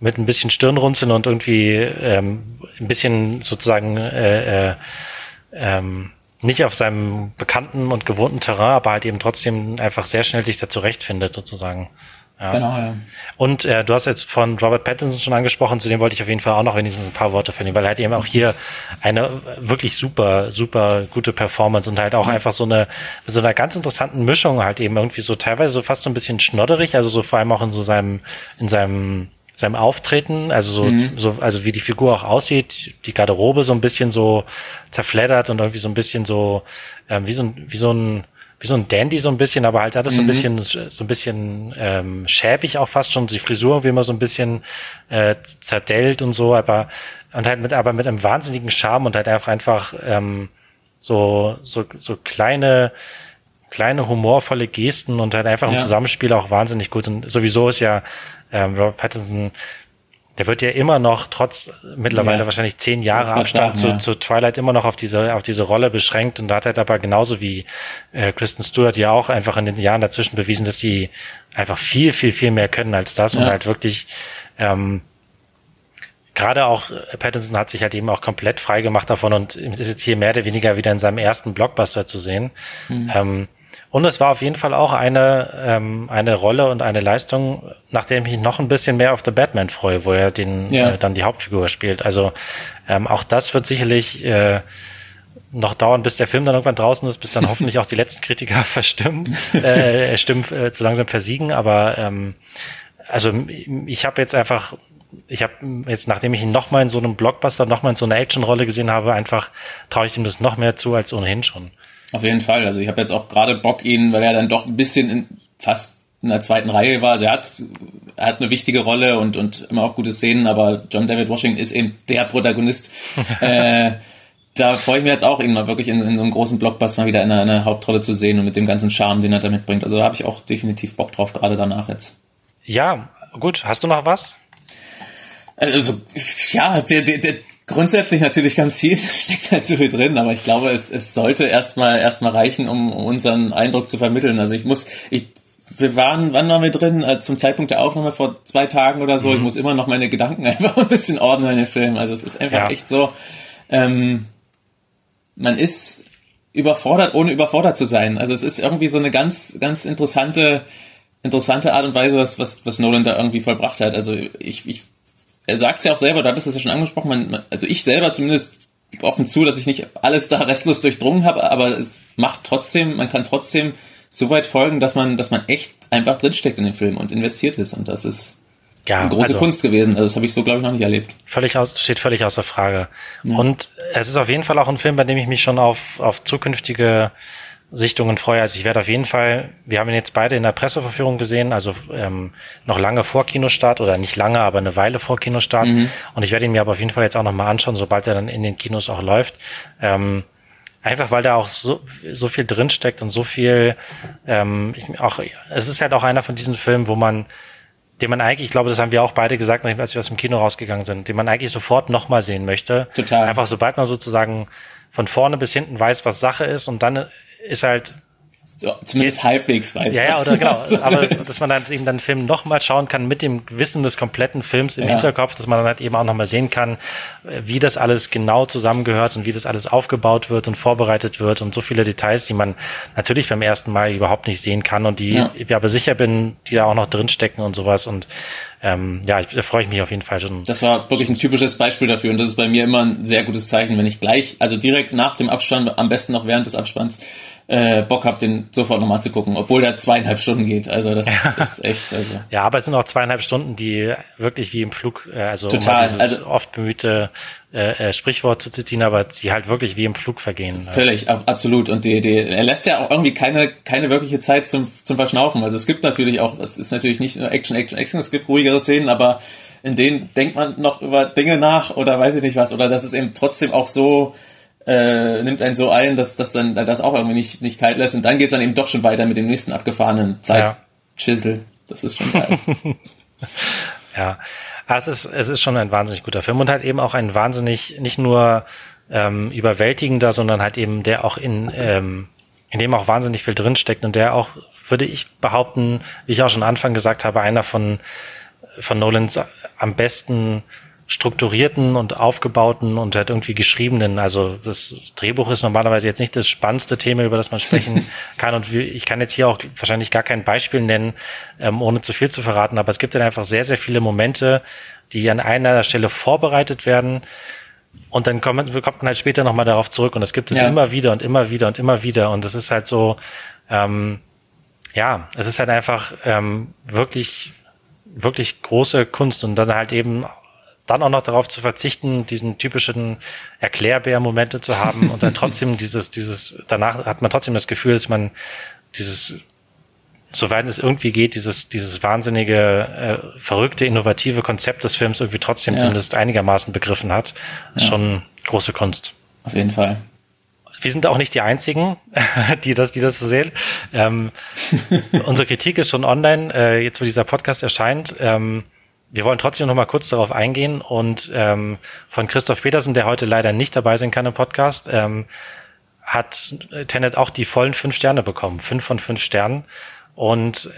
mit ein bisschen Stirnrunzeln und irgendwie ähm, ein bisschen sozusagen äh, äh, ähm, nicht auf seinem bekannten und gewohnten Terrain, aber halt eben trotzdem einfach sehr schnell sich da zurechtfindet sozusagen. Ja. Genau, ja. Und äh, du hast jetzt von Robert Pattinson schon angesprochen, zu dem wollte ich auf jeden Fall auch noch wenigstens ein paar Worte verlieren, weil er hat eben auch hier eine wirklich super, super gute Performance und halt auch mhm. einfach so eine, so einer ganz interessanten Mischung halt eben irgendwie so teilweise so fast so ein bisschen schnodderig, also so vor allem auch in so seinem, in seinem seinem Auftreten, also so, mhm. so, also wie die Figur auch aussieht, die Garderobe so ein bisschen so zerfleddert und irgendwie so ein bisschen so, ähm, wie so ein, wie so ein, wie so ein Dandy so ein bisschen, aber halt hat es mhm. so ein mhm. bisschen, so ein bisschen ähm, schäbig auch fast schon, die Frisur wie immer so ein bisschen äh, zerdellt und so, aber und halt mit, aber mit einem wahnsinnigen Charme und halt einfach einfach ähm, so, so, so kleine, kleine humorvolle Gesten und halt einfach ja. im Zusammenspiel auch wahnsinnig gut. Und sowieso ist ja ähm, Robert Pattinson, der wird ja immer noch, trotz mittlerweile ja. wahrscheinlich zehn Jahre Abstand sagen, zu, ja. zu Twilight, immer noch auf diese, auf diese Rolle beschränkt. Und da hat er aber genauso wie äh, Kristen Stewart ja auch einfach in den Jahren dazwischen bewiesen, dass die einfach viel, viel, viel mehr können als das ja. und halt wirklich ähm, gerade auch äh, Pattinson hat sich halt eben auch komplett frei gemacht davon und ist jetzt hier mehr oder weniger wieder in seinem ersten Blockbuster zu sehen. Mhm. Ähm, und es war auf jeden Fall auch eine, ähm, eine Rolle und eine Leistung, nach der ich mich noch ein bisschen mehr auf The Batman freue, wo er den ja. äh, dann die Hauptfigur spielt. Also ähm, auch das wird sicherlich äh, noch dauern, bis der Film dann irgendwann draußen ist, bis dann hoffentlich auch die letzten Kritiker verstimmen, äh, stimmen, äh, zu langsam versiegen. Aber ähm, also ich habe jetzt einfach, ich habe jetzt, nachdem ich ihn nochmal in so einem Blockbuster, nochmal in so einer Actionrolle gesehen habe, einfach traue ich ihm das noch mehr zu als ohnehin schon. Auf jeden Fall. Also ich habe jetzt auch gerade Bock, ihn, weil er dann doch ein bisschen in, fast in der zweiten Reihe war. Also er hat, er hat eine wichtige Rolle und, und immer auch gute Szenen, aber John David Washington ist eben der Protagonist. äh, da freue ich mich jetzt auch, ihn mal wirklich in, in so einem großen Blockbuster wieder in einer, in einer Hauptrolle zu sehen und mit dem ganzen Charme, den er da mitbringt. Also da habe ich auch definitiv Bock drauf, gerade danach jetzt. Ja, gut. Hast du noch was? Also, ja, der, der, der, grundsätzlich natürlich ganz viel, steckt halt so viel drin, aber ich glaube, es, es sollte erstmal erstmal reichen, um, unseren Eindruck zu vermitteln. Also ich muss, ich, wir waren, wann waren wir drin? Also zum Zeitpunkt der Aufnahme vor zwei Tagen oder so. Mhm. Ich muss immer noch meine Gedanken einfach ein bisschen ordnen in den Film. Also es ist einfach ja. echt so, ähm, man ist überfordert, ohne überfordert zu sein. Also es ist irgendwie so eine ganz, ganz interessante, interessante Art und Weise, was, was, was Nolan da irgendwie vollbracht hat. Also ich, ich er sagt es ja auch selber, du hattest es ja schon angesprochen, man, also ich selber zumindest offen zu, dass ich nicht alles da restlos durchdrungen habe, aber es macht trotzdem, man kann trotzdem so weit folgen, dass man, dass man echt einfach drinsteckt in den Film und investiert ist und das ist ja, eine große also, Kunst gewesen. Also das habe ich so, glaube ich, noch nicht erlebt. Völlig aus, steht völlig außer Frage. Ja. Und es ist auf jeden Fall auch ein Film, bei dem ich mich schon auf, auf zukünftige Sichtungen freue. Also ich werde auf jeden Fall, wir haben ihn jetzt beide in der Presseverführung gesehen, also ähm, noch lange vor Kinostart oder nicht lange, aber eine Weile vor Kinostart. Mhm. Und ich werde ihn mir aber auf jeden Fall jetzt auch nochmal anschauen, sobald er dann in den Kinos auch läuft. Ähm, einfach weil da auch so, so viel drinsteckt und so viel, ähm, ich, auch, es ist halt auch einer von diesen Filmen, wo man, den man eigentlich, ich glaube, das haben wir auch beide gesagt, als wir aus dem Kino rausgegangen sind, den man eigentlich sofort nochmal sehen möchte. Total. Einfach sobald man sozusagen von vorne bis hinten weiß, was Sache ist und dann ist halt so, zumindest halbwegs weiß. Ja, ja, oder genau. Aber dass man dann eben dann Film nochmal schauen kann mit dem Wissen des kompletten Films im ja. Hinterkopf, dass man dann halt eben auch nochmal sehen kann, wie das alles genau zusammengehört und wie das alles aufgebaut wird und vorbereitet wird und so viele Details, die man natürlich beim ersten Mal überhaupt nicht sehen kann und die ja. ich aber sicher bin, die da auch noch drinstecken und sowas und ähm, ja, ich, da freue ich mich auf jeden Fall schon. Das war wirklich ein typisches Beispiel dafür und das ist bei mir immer ein sehr gutes Zeichen, wenn ich gleich, also direkt nach dem Abspann, am besten noch während des Abspanns, äh, Bock habe, den sofort nochmal zu gucken, obwohl der zweieinhalb Stunden geht. Also das ja. ist echt. Also. Ja, aber es sind auch zweieinhalb Stunden, die wirklich wie im Flug, äh, also Total. Um also, oft bemühte äh, äh, Sprichwort zu zitieren, aber die halt wirklich wie im Flug vergehen. Völlig, ab, absolut. Und die, die, er lässt ja auch irgendwie keine, keine wirkliche Zeit zum, zum Verschnaufen. Also es gibt natürlich auch, es ist natürlich nicht nur Action, Action, Action, es gibt ruhigere Szenen, aber in denen denkt man noch über Dinge nach oder weiß ich nicht was. Oder das ist eben trotzdem auch so, äh, nimmt einen so ein, dass, dass dann das auch irgendwie nicht, nicht kalt lässt. Und dann geht es dann eben doch schon weiter mit dem nächsten abgefahrenen Zeitschissel. Ja. Das ist schon geil. ja, es ist, es ist schon ein wahnsinnig guter Film und halt eben auch ein wahnsinnig, nicht nur ähm, überwältigender, sondern halt eben der auch in, ähm, in dem auch wahnsinnig viel drinsteckt und der auch, würde ich behaupten, wie ich auch schon Anfang gesagt habe, einer von, von Nolans am besten strukturierten und aufgebauten und halt irgendwie geschriebenen. Also das Drehbuch ist normalerweise jetzt nicht das spannendste Thema, über das man sprechen kann. Und ich kann jetzt hier auch wahrscheinlich gar kein Beispiel nennen, ähm, ohne zu viel zu verraten. Aber es gibt dann einfach sehr, sehr viele Momente, die an einer Stelle vorbereitet werden. Und dann kommt, kommt man halt später nochmal darauf zurück. Und das gibt es ja. immer wieder und immer wieder und immer wieder. Und das ist halt so, ähm, ja, es ist halt einfach ähm, wirklich, wirklich große Kunst und dann halt eben dann auch noch darauf zu verzichten, diesen typischen Erklärbär-Momente zu haben und dann trotzdem dieses, dieses, danach hat man trotzdem das Gefühl, dass man dieses, soweit es irgendwie geht, dieses, dieses wahnsinnige, äh, verrückte, innovative Konzept des Films irgendwie trotzdem ja. zumindest einigermaßen begriffen hat, ist ja. schon große Kunst. Auf jeden Fall. Wir sind auch nicht die einzigen, die das, die das so sehen. Ähm, unsere Kritik ist schon online, äh, jetzt wo dieser Podcast erscheint. Ähm, wir wollen trotzdem noch mal kurz darauf eingehen und ähm, von Christoph Petersen, der heute leider nicht dabei sein kann im Podcast, ähm, hat Tenet auch die vollen fünf Sterne bekommen, fünf von fünf Sternen. Und,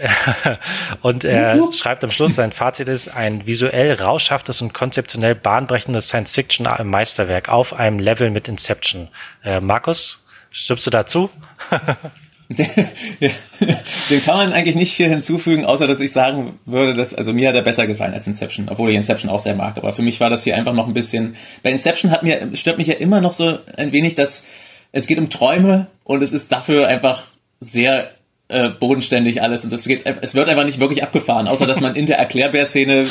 und er uh schreibt am Schluss, sein Fazit ist ein visuell rauschhaftes und konzeptionell bahnbrechendes Science-Fiction-Meisterwerk auf einem Level mit Inception. Äh, Markus, stimmst du dazu? Dem kann man eigentlich nicht viel hinzufügen, außer dass ich sagen würde, dass, also mir hat er besser gefallen als Inception, obwohl ich Inception auch sehr mag. Aber für mich war das hier einfach noch ein bisschen. Bei Inception hat mir, stört mich ja immer noch so ein wenig, dass es geht um Träume und es ist dafür einfach sehr äh, bodenständig alles und das geht, es wird einfach nicht wirklich abgefahren, außer dass man in der Erklärbär-Szene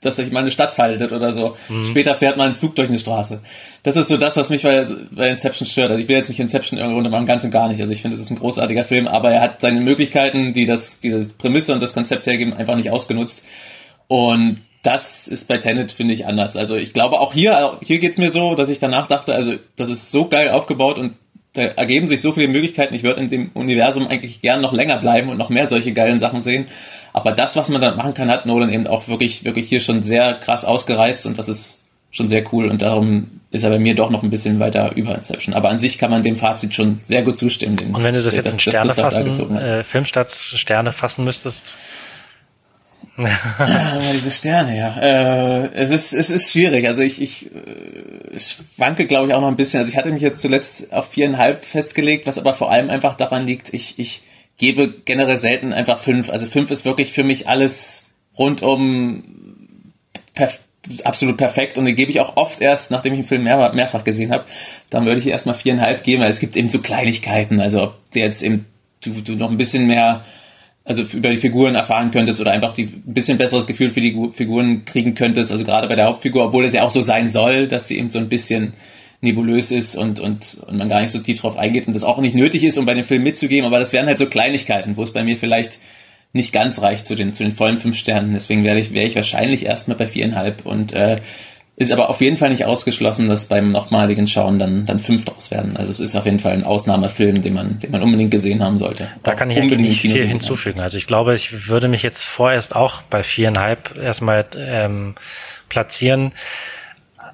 dass sich mal eine Stadt faltet oder so. Mhm. Später fährt man ein Zug durch eine Straße. Das ist so das, was mich bei, bei Inception stört. Also ich will jetzt nicht Inception irgendwo machen, ganz und gar nicht. Also ich finde, es ist ein großartiger Film, aber er hat seine Möglichkeiten, die das, die das Prämisse und das Konzept hergeben, einfach nicht ausgenutzt. Und das ist bei Tenet, finde ich, anders. Also ich glaube, auch hier, hier geht's mir so, dass ich danach dachte, also das ist so geil aufgebaut und da ergeben sich so viele Möglichkeiten. Ich würde in dem Universum eigentlich gern noch länger bleiben und noch mehr solche geilen Sachen sehen. Aber das, was man da machen kann, hat Nolan eben auch wirklich, wirklich hier schon sehr krass ausgereizt und das ist schon sehr cool und darum ist er bei mir doch noch ein bisschen weiter über Inception. Aber an sich kann man dem Fazit schon sehr gut zustimmen. Den, und wenn du das jetzt das, in Sterne fassen, äh, Filmstarts Sterne fassen müsstest? Ja, diese Sterne, ja. Äh, es ist es ist schwierig. Also ich ich, äh, ich schwanke, glaube ich, auch noch ein bisschen. Also ich hatte mich jetzt zuletzt auf viereinhalb festgelegt, was aber vor allem einfach daran liegt, ich ich gebe generell selten einfach fünf. Also fünf ist wirklich für mich alles rundum perf absolut perfekt und den gebe ich auch oft erst, nachdem ich den Film mehr, mehrfach gesehen habe. Dann würde ich erstmal viereinhalb geben, weil es gibt eben so Kleinigkeiten. Also ob der jetzt eben du, du noch ein bisschen mehr also über die Figuren erfahren könntest oder einfach die, ein bisschen besseres Gefühl für die Figuren kriegen könntest. Also gerade bei der Hauptfigur, obwohl es ja auch so sein soll, dass sie eben so ein bisschen nebulös ist und, und, und man gar nicht so tief drauf eingeht und das auch nicht nötig ist, um bei dem Film mitzugeben, aber das wären halt so Kleinigkeiten, wo es bei mir vielleicht nicht ganz reicht zu den, zu den vollen fünf Sternen. Deswegen wäre ich, wäre ich wahrscheinlich erstmal bei viereinhalb und äh, ist aber auf jeden Fall nicht ausgeschlossen, dass beim nochmaligen Schauen dann, dann fünf draus werden. Also es ist auf jeden Fall ein Ausnahmefilm, den man, den man unbedingt gesehen haben sollte. Da kann ich unbedingt nicht viel hinzufügen. Also ich glaube, ich würde mich jetzt vorerst auch bei viereinhalb erstmal ähm, platzieren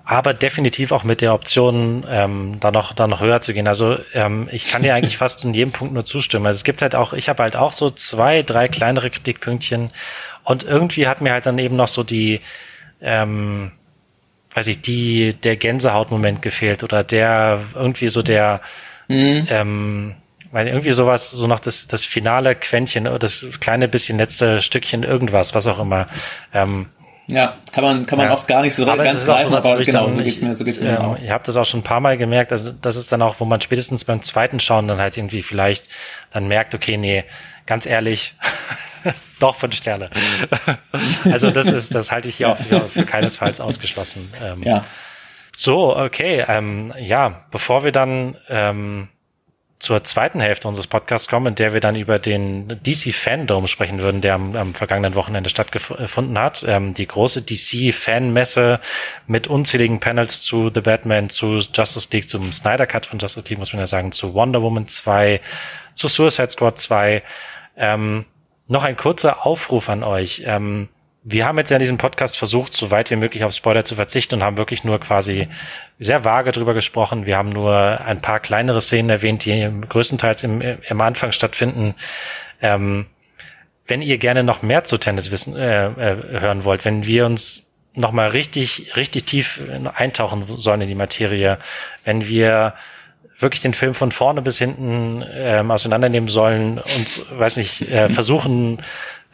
aber definitiv auch mit der Option, ähm, da noch, da noch höher zu gehen. Also ähm, ich kann dir eigentlich fast in jedem Punkt nur zustimmen. Also es gibt halt auch, ich habe halt auch so zwei, drei kleinere Kritikpünktchen und irgendwie hat mir halt dann eben noch so die, ähm, weiß ich, die, der Gänsehautmoment gefehlt oder der irgendwie so der, mhm. ähm, weil irgendwie sowas, so noch das, das finale Quäntchen, das kleine bisschen letzte Stückchen irgendwas, was auch immer. Ähm, ja, kann man, kann man ja. oft gar nicht so aber ganz greifen, so aber genau, so geht's mir, so geht's mir ähm, auch. Ihr habt das auch schon ein paar Mal gemerkt, also das ist dann auch, wo man spätestens beim zweiten Schauen dann halt irgendwie vielleicht dann merkt, okay, nee, ganz ehrlich, doch fünf Sterne. also das ist, das halte ich hier auch für, für keinesfalls ausgeschlossen. Ähm, ja. So, okay, ähm, ja, bevor wir dann ähm, zur zweiten Hälfte unseres Podcasts kommen, in der wir dann über den DC Fandom sprechen würden, der am, am vergangenen Wochenende stattgefunden hat. Ähm, die große DC Fanmesse mit unzähligen Panels zu The Batman, zu Justice League, zum Snyder Cut von Justice League, muss man ja sagen, zu Wonder Woman 2, zu Suicide Squad 2. Ähm, noch ein kurzer Aufruf an euch. Ähm, wir haben jetzt ja in diesem Podcast versucht, so weit wie möglich auf Spoiler zu verzichten und haben wirklich nur quasi sehr vage drüber gesprochen. Wir haben nur ein paar kleinere Szenen erwähnt, die größtenteils im, im Anfang stattfinden. Ähm, wenn ihr gerne noch mehr zu Tenet wissen, äh, äh, hören wollt, wenn wir uns noch mal richtig, richtig tief eintauchen sollen in die Materie, wenn wir wirklich den Film von vorne bis hinten ähm, auseinandernehmen sollen und weiß nicht äh, versuchen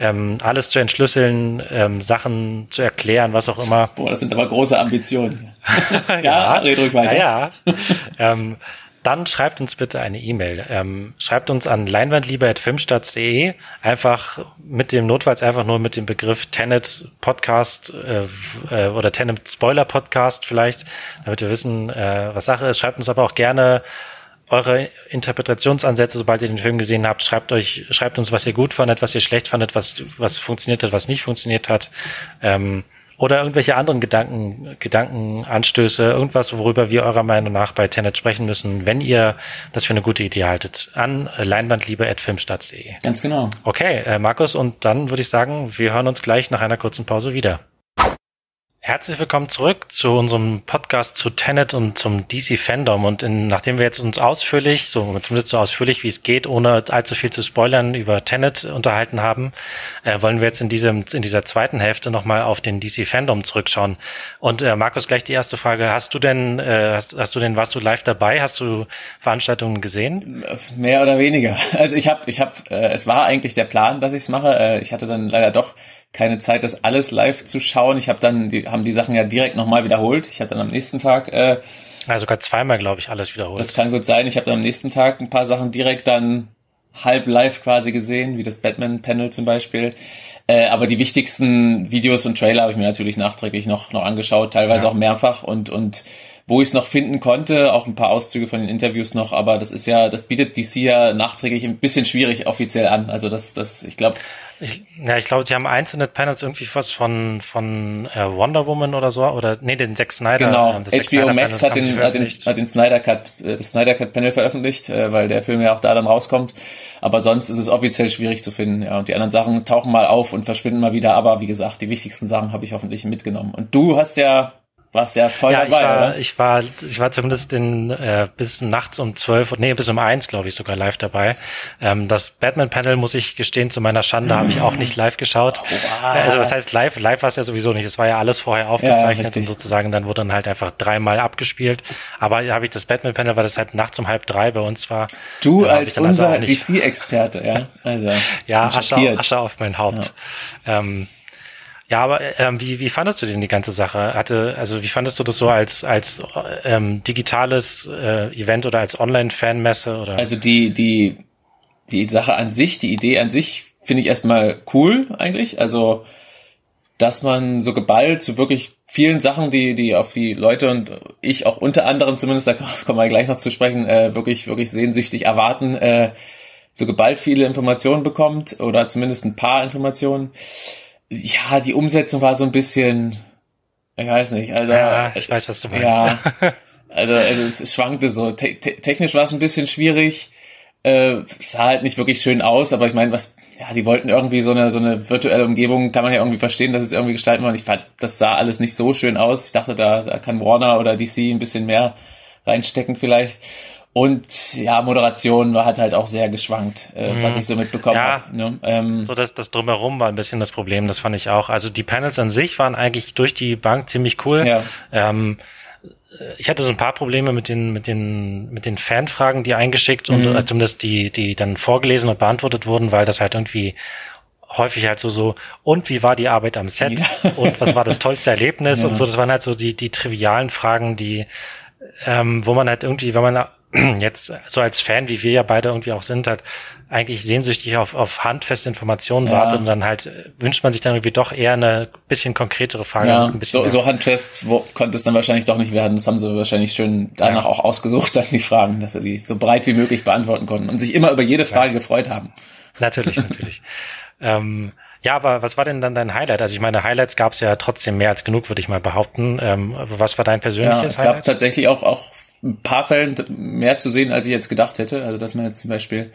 ähm, alles zu entschlüsseln, ähm, Sachen zu erklären, was auch immer. Boah, das sind aber große Ambitionen. ja, ja, red ruhig weiter. Ja, ja. ähm, dann schreibt uns bitte eine E-Mail. Ähm, schreibt uns an leinwandliebe.filmstarts.de einfach mit dem, notfalls einfach nur mit dem Begriff Tenet Podcast äh, äh, oder Tenet Spoiler Podcast vielleicht, damit wir wissen, äh, was Sache ist. Schreibt uns aber auch gerne eure Interpretationsansätze, sobald ihr den Film gesehen habt. Schreibt euch, schreibt uns, was ihr gut fandet, was ihr schlecht fandet, was, was funktioniert hat, was nicht funktioniert hat. Ähm, oder irgendwelche anderen Gedanken, Gedankenanstöße, irgendwas, worüber wir eurer Meinung nach bei Tenet sprechen müssen, wenn ihr das für eine gute Idee haltet, an leinwandliebe.filmstarts.de. Ganz genau. Okay, äh, Markus, und dann würde ich sagen, wir hören uns gleich nach einer kurzen Pause wieder. Herzlich willkommen zurück zu unserem Podcast zu Tenet und zum DC Fandom. Und in, nachdem wir jetzt uns ausführlich, so zumindest so ausführlich wie es geht, ohne allzu viel zu spoilern, über Tenet unterhalten haben, äh, wollen wir jetzt in diesem in dieser zweiten Hälfte nochmal auf den DC Fandom zurückschauen. Und äh, Markus, gleich die erste Frage: Hast du denn, äh, hast, hast du denn, warst du live dabei? Hast du Veranstaltungen gesehen? Mehr oder weniger. Also ich habe, ich habe, äh, es war eigentlich der Plan, dass ich es mache. Äh, ich hatte dann leider doch keine Zeit, das alles live zu schauen. Ich habe dann, die haben die Sachen ja direkt nochmal wiederholt. Ich hatte dann am nächsten Tag äh, ja, sogar zweimal, glaube ich, alles wiederholt. Das kann gut sein. Ich habe dann am nächsten Tag ein paar Sachen direkt dann halb live quasi gesehen, wie das Batman-Panel zum Beispiel. Äh, aber die wichtigsten Videos und Trailer habe ich mir natürlich nachträglich noch, noch angeschaut, teilweise ja. auch mehrfach und, und wo ich es noch finden konnte, auch ein paar Auszüge von den Interviews noch, aber das ist ja, das bietet DC ja nachträglich ein bisschen schwierig offiziell an. Also das, das, ich glaube, ich, ja, ich glaube, sie haben einzelne Panels irgendwie was von, von äh, Wonder Woman oder so, oder nee, den Zack Snyder. Genau, äh, HBO Max hat den, hat den, hat den Snyder Cut, äh, das Snyder Cut Panel veröffentlicht, äh, weil der Film ja auch da dann rauskommt. Aber sonst ist es offiziell schwierig zu finden. Ja, und die anderen Sachen tauchen mal auf und verschwinden mal wieder. Aber wie gesagt, die wichtigsten Sachen habe ich hoffentlich mitgenommen. Und du hast ja warst ja voll ja, dabei, ich war, oder? Ich war, ich war zumindest in, äh, bis nachts um zwölf, nee, bis um eins, glaube ich, sogar live dabei. Ähm, das Batman-Panel, muss ich gestehen, zu meiner Schande, habe ich auch nicht live geschaut. Oh, also was heißt live? Live war es ja sowieso nicht. Es war ja alles vorher aufgezeichnet ja, und sozusagen dann wurde dann halt einfach dreimal abgespielt. Aber habe ich das Batman-Panel, weil das halt nachts um halb drei bei uns war. Du als unser also DC-Experte, ja? Also, ja, Asche, Asche auf mein Haupt. Ja. Ähm, ja, aber ähm, wie, wie fandest du denn die ganze Sache? Hatte, also wie fandest du das so als, als ähm, digitales äh, Event oder als Online-Fanmesse? oder? Also die, die, die Sache an sich, die Idee an sich finde ich erstmal cool eigentlich. Also, dass man so geballt zu wirklich vielen Sachen, die, die auf die Leute und ich auch unter anderem zumindest, da kommen wir gleich noch zu sprechen, äh, wirklich, wirklich sehnsüchtig erwarten, äh, so geballt viele Informationen bekommt oder zumindest ein paar Informationen ja, die Umsetzung war so ein bisschen, ich weiß nicht, also. Ja, ich weiß, was du meinst. Ja, also, also es schwankte so. Te technisch war es ein bisschen schwierig. Äh, sah halt nicht wirklich schön aus, aber ich meine, was, ja, die wollten irgendwie so eine, so eine virtuelle Umgebung, kann man ja irgendwie verstehen, dass es irgendwie gestalten wollen. Ich fand, das sah alles nicht so schön aus. Ich dachte, da, da kann Warner oder DC ein bisschen mehr reinstecken vielleicht. Und ja, Moderation war hat halt auch sehr geschwankt, äh, mhm. was ich so mitbekommen ja, habe. Ne? Ähm, so das, das drumherum war ein bisschen das Problem, das fand ich auch. Also die Panels an sich waren eigentlich durch die Bank ziemlich cool. Ja. Ähm, ich hatte so ein paar Probleme mit den, mit den, mit den Fanfragen, die eingeschickt mhm. und äh, zumindest die, die dann vorgelesen und beantwortet wurden, weil das halt irgendwie häufig halt so so und wie war die Arbeit am Set ja. und was war das tollste Erlebnis ja. und so das waren halt so die die trivialen Fragen die ähm, wo man halt irgendwie wenn man jetzt so als Fan, wie wir ja beide irgendwie auch sind, halt eigentlich sehnsüchtig auf, auf handfeste Informationen ja. wartet und dann halt äh, wünscht man sich dann irgendwie doch eher eine bisschen konkretere Frage. Ja, so, so handfest wo, konnte es dann wahrscheinlich doch nicht werden. Das haben sie wahrscheinlich schön danach ja. auch ausgesucht, dann die Fragen, dass sie die so breit wie möglich beantworten konnten und sich immer über jede Frage ja. gefreut haben. Natürlich, natürlich. ähm, ja, aber was war denn dann dein Highlight? Also ich meine, Highlights gab es ja trotzdem mehr als genug, würde ich mal behaupten. Ähm, was war dein persönliches ja, es Highlight? Es gab tatsächlich auch, auch ein paar Fällen mehr zu sehen, als ich jetzt gedacht hätte. Also dass man jetzt zum Beispiel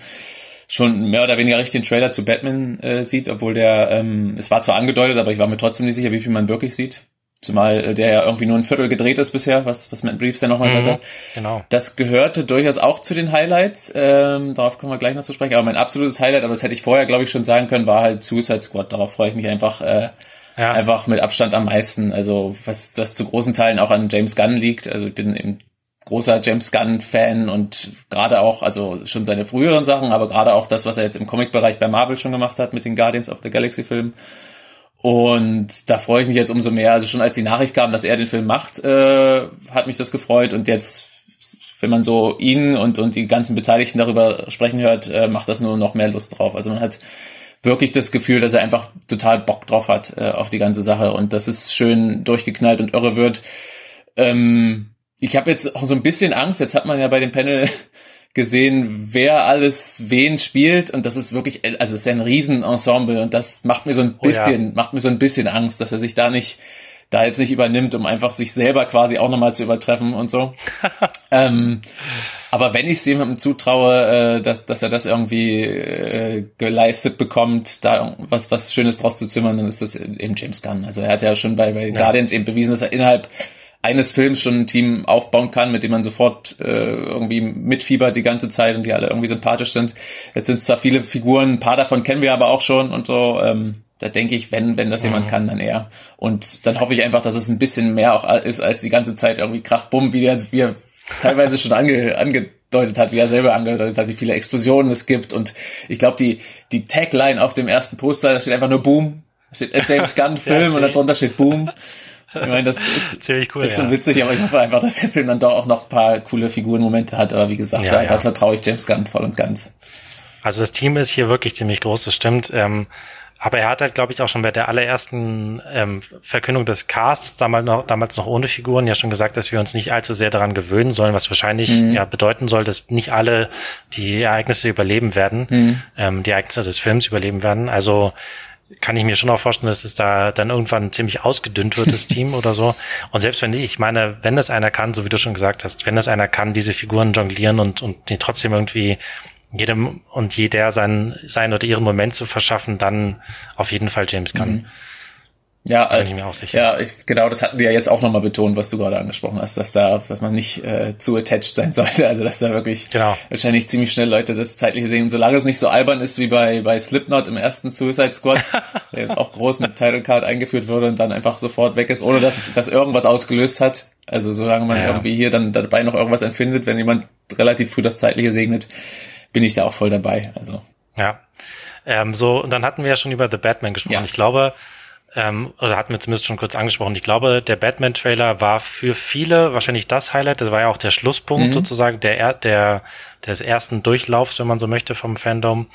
schon mehr oder weniger richtig den Trailer zu Batman äh, sieht, obwohl der, ähm, es war zwar angedeutet, aber ich war mir trotzdem nicht sicher, wie viel man wirklich sieht. Zumal äh, der ja irgendwie nur ein Viertel gedreht ist bisher, was, was Matt Briefs ja nochmal mhm, gesagt hat. Genau. Das gehörte durchaus auch zu den Highlights. Ähm, darauf kommen wir gleich noch zu sprechen. Aber mein absolutes Highlight, aber das hätte ich vorher, glaube ich, schon sagen können, war halt Suicide Squad. Darauf freue ich mich einfach, äh, ja. einfach mit Abstand am meisten. Also was das zu großen Teilen auch an James Gunn liegt. Also ich bin eben großer James Gunn-Fan und gerade auch, also schon seine früheren Sachen, aber gerade auch das, was er jetzt im Comic-Bereich bei Marvel schon gemacht hat mit den Guardians of the Galaxy-Filmen. Und da freue ich mich jetzt umso mehr. Also schon als die Nachricht kam, dass er den Film macht, äh, hat mich das gefreut. Und jetzt, wenn man so ihn und, und die ganzen Beteiligten darüber sprechen hört, äh, macht das nur noch mehr Lust drauf. Also man hat wirklich das Gefühl, dass er einfach total Bock drauf hat äh, auf die ganze Sache und dass es schön durchgeknallt und irre wird. Ähm, ich habe jetzt auch so ein bisschen Angst. Jetzt hat man ja bei dem Panel gesehen, wer alles wen spielt und das ist wirklich, also es ist ja ein Riesenensemble und das macht mir so ein bisschen, oh ja. macht mir so ein bisschen Angst, dass er sich da nicht, da jetzt nicht übernimmt, um einfach sich selber quasi auch nochmal zu übertreffen und so. ähm, aber wenn ich es jemandem zutraue, äh, dass, dass er das irgendwie äh, geleistet bekommt, da was, was Schönes draus zu zimmern, dann ist das eben James Gunn. Also er hat ja schon bei, bei ja. Guardians eben bewiesen, dass er innerhalb eines Films schon ein Team aufbauen kann, mit dem man sofort äh, irgendwie mitfiebert die ganze Zeit und die alle irgendwie sympathisch sind. Jetzt sind zwar viele Figuren, ein paar davon kennen wir aber auch schon und so. Ähm, da denke ich, wenn, wenn das mhm. jemand kann, dann er. Und dann hoffe ich einfach, dass es ein bisschen mehr auch ist, als die ganze Zeit irgendwie Krach, Bumm, wie er, wie er teilweise schon ange, angedeutet hat, wie er selber angedeutet hat, wie viele Explosionen es gibt. Und ich glaube, die, die Tagline auf dem ersten Poster, da steht einfach nur Boom. Da steht James Gunn Film ja, und darunter steht Boom. Ich meine, das ist ziemlich cool. ist schon ja. witzig, aber ich hoffe einfach, dass der Film dann doch auch noch ein paar coole Figurenmomente hat. Aber wie gesagt, ja, da, ja. da vertraue ich James Gunn voll und ganz. Also das Team ist hier wirklich ziemlich groß, das stimmt. Ähm, aber er hat halt, glaube ich, auch schon bei der allerersten ähm, Verkündung des Casts, damals noch, damals noch ohne Figuren, ja schon gesagt, dass wir uns nicht allzu sehr daran gewöhnen sollen, was wahrscheinlich mhm. ja bedeuten soll, dass nicht alle die Ereignisse überleben werden, mhm. ähm, die Ereignisse des Films überleben werden. Also kann ich mir schon auch vorstellen, dass es da dann irgendwann ziemlich ausgedünnt wird, das Team oder so. Und selbst wenn nicht, ich meine, wenn das einer kann, so wie du schon gesagt hast, wenn das einer kann, diese Figuren jonglieren und, und die trotzdem irgendwie jedem und jeder seinen, seinen oder ihren Moment zu verschaffen, dann auf jeden Fall James Gunn. Mhm. Ja, bin ich mir auch sicher. Ja, ich, genau, das hatten wir ja jetzt auch nochmal betont, was du gerade angesprochen hast, dass da, dass man nicht äh, zu attached sein sollte, also dass da wirklich genau. wahrscheinlich ziemlich schnell Leute das zeitliche sehen. Und solange es nicht so albern ist wie bei bei Slipknot im ersten Suicide Squad, der auch groß mit Title Card eingeführt wurde und dann einfach sofort weg ist, ohne dass das irgendwas ausgelöst hat. Also solange man ja. irgendwie hier dann dabei noch irgendwas empfindet, wenn jemand relativ früh das zeitliche segnet, bin ich da auch voll dabei. Also ja. Ähm, so, und dann hatten wir ja schon über The Batman gesprochen. Ja. Ich glaube, ähm, oder hatten wir zumindest schon kurz angesprochen. Ich glaube, der Batman-Trailer war für viele wahrscheinlich das Highlight. Das war ja auch der Schlusspunkt mhm. sozusagen der, der, des ersten Durchlaufs, wenn man so möchte, vom Fandom.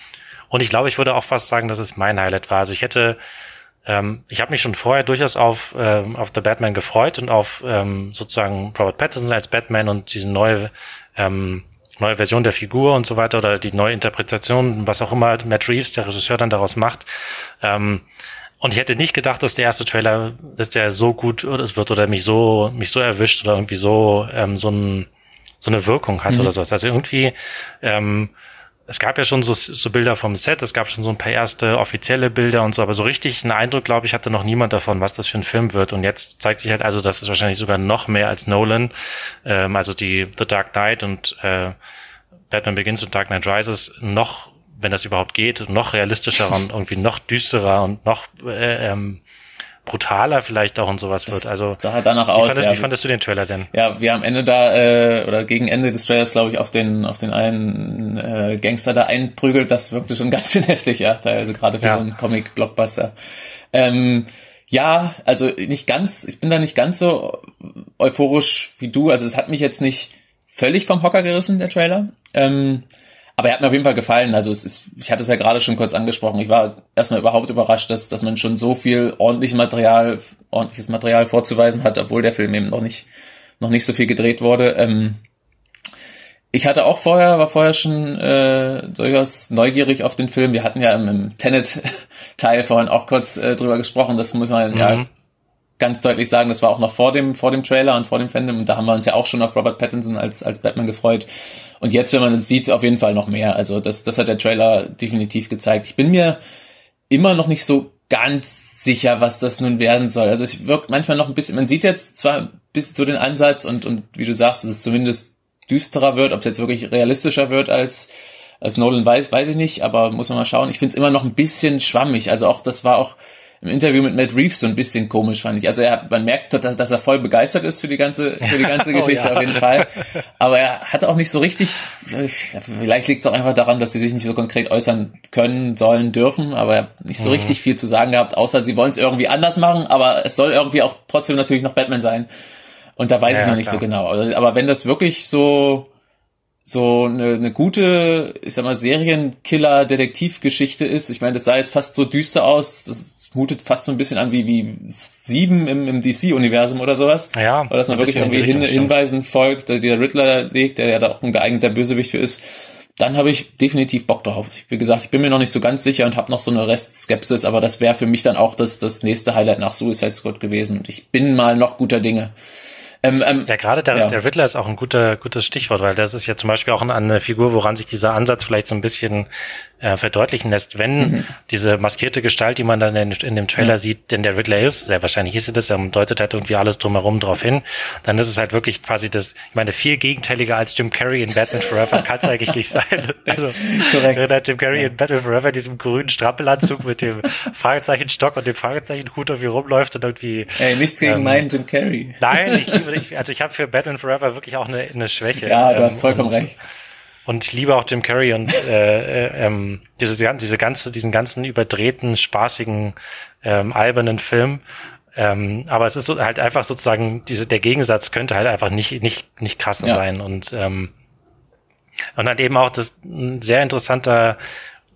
Und ich glaube, ich würde auch fast sagen, dass es mein Highlight war. Also ich hätte, ähm, ich habe mich schon vorher durchaus auf, ähm, auf The Batman gefreut und auf ähm, sozusagen Robert Pattinson als Batman und diese neue, ähm, neue Version der Figur und so weiter oder die neue Interpretation, was auch immer Matt Reeves, der Regisseur, dann daraus macht. Ähm, und ich hätte nicht gedacht, dass der erste Trailer, dass der so gut wird oder mich so, mich so erwischt oder irgendwie so, ähm, so, ein, so eine Wirkung hat mhm. oder sowas. Also irgendwie, ähm, es gab ja schon so, so Bilder vom Set, es gab schon so ein paar erste offizielle Bilder und so, aber so richtig einen Eindruck, glaube ich, hatte noch niemand davon, was das für ein Film wird. Und jetzt zeigt sich halt also, dass es wahrscheinlich sogar noch mehr als Nolan, ähm, also die The Dark Knight und äh, Batman Begins und Dark Knight Rises noch, wenn das überhaupt geht, noch realistischer und irgendwie noch düsterer und noch äh, ähm, brutaler vielleicht auch und sowas das wird. Also sah halt danach aus. Wie fandest, ja. wie fandest du den Trailer denn? Ja, wir am Ende da äh, oder gegen Ende des Trailers glaube ich auf den auf den einen äh, Gangster da einprügelt, das wirkte schon ganz schön heftig, ja, teilweise gerade für ja. so einen Comic Blockbuster. Ähm, ja, also nicht ganz, ich bin da nicht ganz so euphorisch wie du, also es hat mich jetzt nicht völlig vom Hocker gerissen der Trailer. Ähm, aber er hat mir auf jeden Fall gefallen. Also es ist, ich hatte es ja gerade schon kurz angesprochen. Ich war erstmal überhaupt überrascht, dass, dass man schon so viel ordentliches Material, ordentliches Material vorzuweisen hat, obwohl der Film eben noch nicht, noch nicht so viel gedreht wurde. Ähm, ich hatte auch vorher, war vorher schon äh, durchaus neugierig auf den Film. Wir hatten ja im, im Tenet-Teil vorhin auch kurz äh, drüber gesprochen. Das muss man mhm. ja ganz deutlich sagen, das war auch noch vor dem, vor dem Trailer und vor dem Fandom. Und da haben wir uns ja auch schon auf Robert Pattinson als, als Batman gefreut. Und jetzt, wenn man es sieht, auf jeden Fall noch mehr. Also das, das hat der Trailer definitiv gezeigt. Ich bin mir immer noch nicht so ganz sicher, was das nun werden soll. Also es wirkt manchmal noch ein bisschen, man sieht jetzt zwar bis zu den Ansatz und, und wie du sagst, dass es zumindest düsterer wird, ob es jetzt wirklich realistischer wird als, als Nolan weiß, weiß ich nicht, aber muss man mal schauen. Ich finde es immer noch ein bisschen schwammig. Also auch, das war auch, im Interview mit Matt Reeves so ein bisschen komisch, fand ich. Also er, man merkt, dass, dass er voll begeistert ist für die ganze, für die ganze Geschichte oh, ja. auf jeden Fall. Aber er hat auch nicht so richtig, vielleicht liegt es auch einfach daran, dass sie sich nicht so konkret äußern können, sollen, dürfen, aber er hat nicht so mhm. richtig viel zu sagen gehabt, außer sie wollen es irgendwie anders machen, aber es soll irgendwie auch trotzdem natürlich noch Batman sein. Und da weiß ja, ich noch nicht klar. so genau. Aber wenn das wirklich so, so eine, eine gute, ich sag mal, Serienkiller-Detektivgeschichte ist. Ich meine, das sah jetzt fast so düster aus. Das mutet fast so ein bisschen an wie, wie sieben im, im DC-Universum oder sowas. Ja. Oder dass man wirklich irgendwie Hin Hinweisen folgt, der, der Riddler legt, der ja da auch ein geeigneter Bösewicht für ist. Dann habe ich definitiv Bock drauf. Wie gesagt, ich bin mir noch nicht so ganz sicher und habe noch so eine Restskepsis, aber das wäre für mich dann auch das, das nächste Highlight nach Suicide Squad gewesen. Und ich bin mal noch guter Dinge. Ähm, ähm, ja, gerade der, ja. der Riddler ist auch ein guter, gutes Stichwort, weil das ist ja zum Beispiel auch eine Figur, woran sich dieser Ansatz vielleicht so ein bisschen äh, verdeutlichen lässt, wenn mhm. diese maskierte Gestalt, die man dann in, in dem Trailer ja. sieht, denn der Riddler ist, sehr wahrscheinlich ist er das, er deutet halt irgendwie alles drumherum drauf hin, dann ist es halt wirklich quasi das, ich meine, viel gegenteiliger als Jim Carrey in Batman Forever kann es eigentlich nicht sein. Also, Korrekt. Jim Carrey ja. in Batman Forever diesem grünen Strampelanzug mit dem Fragezeichenstock und dem Fragezeichenhut irgendwie rumläuft und irgendwie. Ey, nichts gegen ähm, meinen Jim Carrey. Nein, ich liebe, ich, also ich habe für Batman Forever wirklich auch eine, eine Schwäche. Ja, du hast ähm, vollkommen recht. Und ich liebe auch Jim Carrey und äh, äh, ähm, diese, diese ganze, diesen ganzen überdrehten, spaßigen, ähm, albernen Film. Ähm, aber es ist so, halt einfach sozusagen, diese, der Gegensatz könnte halt einfach nicht, nicht, nicht krasser ja. sein. Und, ähm, und dann eben auch das ein sehr interessanter,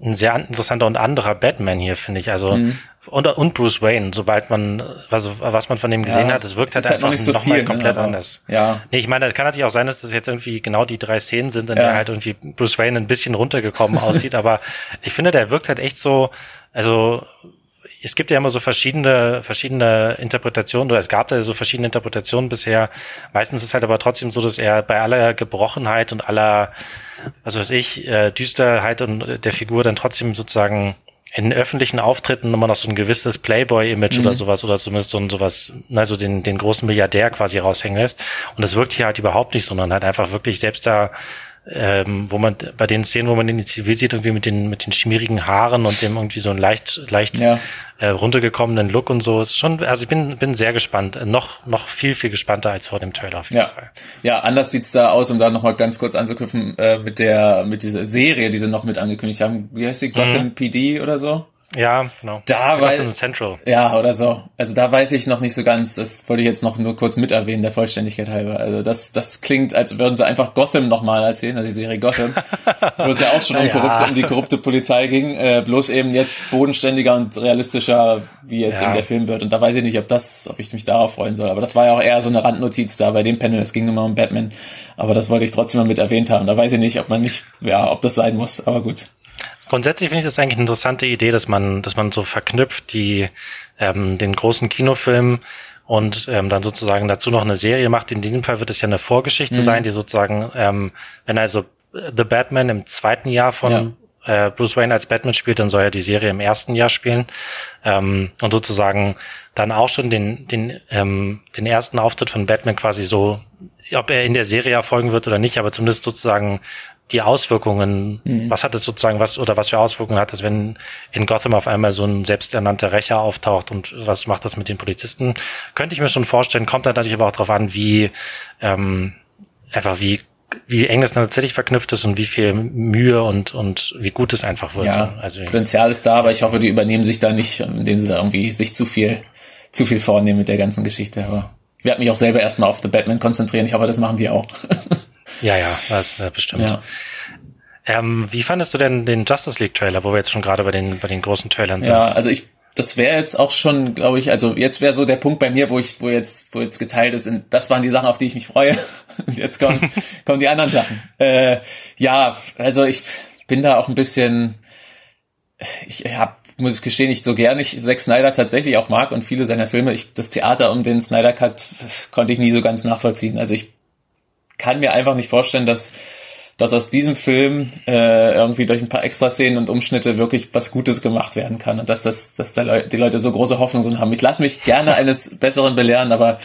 ein sehr interessanter und anderer Batman hier, finde ich. Also mhm und, und Bruce Wayne, sobald man, also was man von dem gesehen ja, hat, es wirkt halt einfach halt noch, nicht so noch viel, mal ne, komplett ne, anders. Ja. Nee, ich meine, das kann natürlich auch sein, dass das jetzt irgendwie genau die drei Szenen sind, in ja. der halt irgendwie Bruce Wayne ein bisschen runtergekommen aussieht, aber ich finde, der wirkt halt echt so, also es gibt ja immer so verschiedene, verschiedene Interpretationen, oder es gab da so verschiedene Interpretationen bisher. Meistens ist es halt aber trotzdem so, dass er bei aller Gebrochenheit und aller, was weiß ich, äh, Düsterheit und der Figur dann trotzdem sozusagen in öffentlichen Auftritten immer noch so ein gewisses Playboy-Image mhm. oder sowas oder zumindest so ein sowas, also den, den großen Milliardär quasi raushängen lässt. Und das wirkt hier halt überhaupt nicht, sondern halt einfach wirklich selbst da ähm, wo man bei den Szenen, wo man den Zivil sieht, irgendwie mit den mit den schmierigen Haaren und dem irgendwie so ein leicht leicht ja. äh, runtergekommenen Look und so ist schon, also ich bin bin sehr gespannt, äh, noch noch viel viel gespannter als vor dem Trailer auf jeden ja. Fall. Ja, anders sieht's da aus, um da noch mal ganz kurz anzuknüpfen äh, mit der mit dieser Serie, die sie noch mit angekündigt haben. Wie heißt die? Gotham mhm. PD oder so? Ja, genau. Da war Central. Ja, oder so. Also da weiß ich noch nicht so ganz, das wollte ich jetzt noch nur kurz mit erwähnen, der Vollständigkeit halber. Also das, das klingt, als würden sie einfach Gotham nochmal erzählen, also die Serie Gotham, wo es ja auch schon um, korrupte, um die korrupte Polizei ging, äh, bloß eben jetzt bodenständiger und realistischer, wie jetzt ja. in der Film wird. Und da weiß ich nicht, ob das, ob ich mich darauf freuen soll. Aber das war ja auch eher so eine Randnotiz da bei dem Panel, es ging immer um Batman. Aber das wollte ich trotzdem mal mit erwähnt haben. Da weiß ich nicht, ob man nicht, ja, ob das sein muss, aber gut. Grundsätzlich finde ich das eigentlich eine interessante Idee, dass man, dass man so verknüpft die ähm, den großen Kinofilm und ähm, dann sozusagen dazu noch eine Serie macht. In diesem Fall wird es ja eine Vorgeschichte mhm. sein, die sozusagen, ähm, wenn also The Batman im zweiten Jahr von ja. äh, Bruce Wayne als Batman spielt, dann soll er die Serie im ersten Jahr spielen ähm, und sozusagen dann auch schon den den ähm, den ersten Auftritt von Batman quasi so, ob er in der Serie erfolgen wird oder nicht, aber zumindest sozusagen die Auswirkungen, mhm. was hat es sozusagen, was oder was für Auswirkungen hat es, wenn in Gotham auf einmal so ein selbsternannter Rächer auftaucht und was macht das mit den Polizisten? Könnte ich mir schon vorstellen, kommt dann natürlich aber auch darauf an, wie ähm, einfach wie wie eng das dann tatsächlich verknüpft ist und wie viel Mühe und, und wie gut es einfach wird. Ja, also, Potenzial ist da, aber ich hoffe, die übernehmen sich da nicht, indem sie da irgendwie sich zu viel, zu viel vornehmen mit der ganzen Geschichte. Aber ich werde mich auch selber erstmal auf The Batman konzentrieren. Ich hoffe, das machen die auch. Ja, ja, das äh, bestimmt. Ja. Ähm, wie fandest du denn den Justice League Trailer, wo wir jetzt schon gerade bei den, bei den großen Trailern sind? Ja, also ich, das wäre jetzt auch schon, glaube ich, also jetzt wäre so der Punkt bei mir, wo ich, wo jetzt, wo jetzt geteilt ist, und das waren die Sachen, auf die ich mich freue. Und jetzt kommen, kommen die anderen Sachen. Äh, ja, also ich bin da auch ein bisschen, ich hab, muss ich gestehen, nicht so gern ich Zack Snyder tatsächlich auch mag und viele seiner Filme. Ich, das Theater um den Snyder Cut konnte ich nie so ganz nachvollziehen. Also ich kann mir einfach nicht vorstellen, dass, dass aus diesem Film äh, irgendwie durch ein paar Extraszenen und Umschnitte wirklich was Gutes gemacht werden kann und dass, das, dass da Leu die Leute so große Hoffnungen haben. Ich lasse mich gerne eines Besseren belehren, aber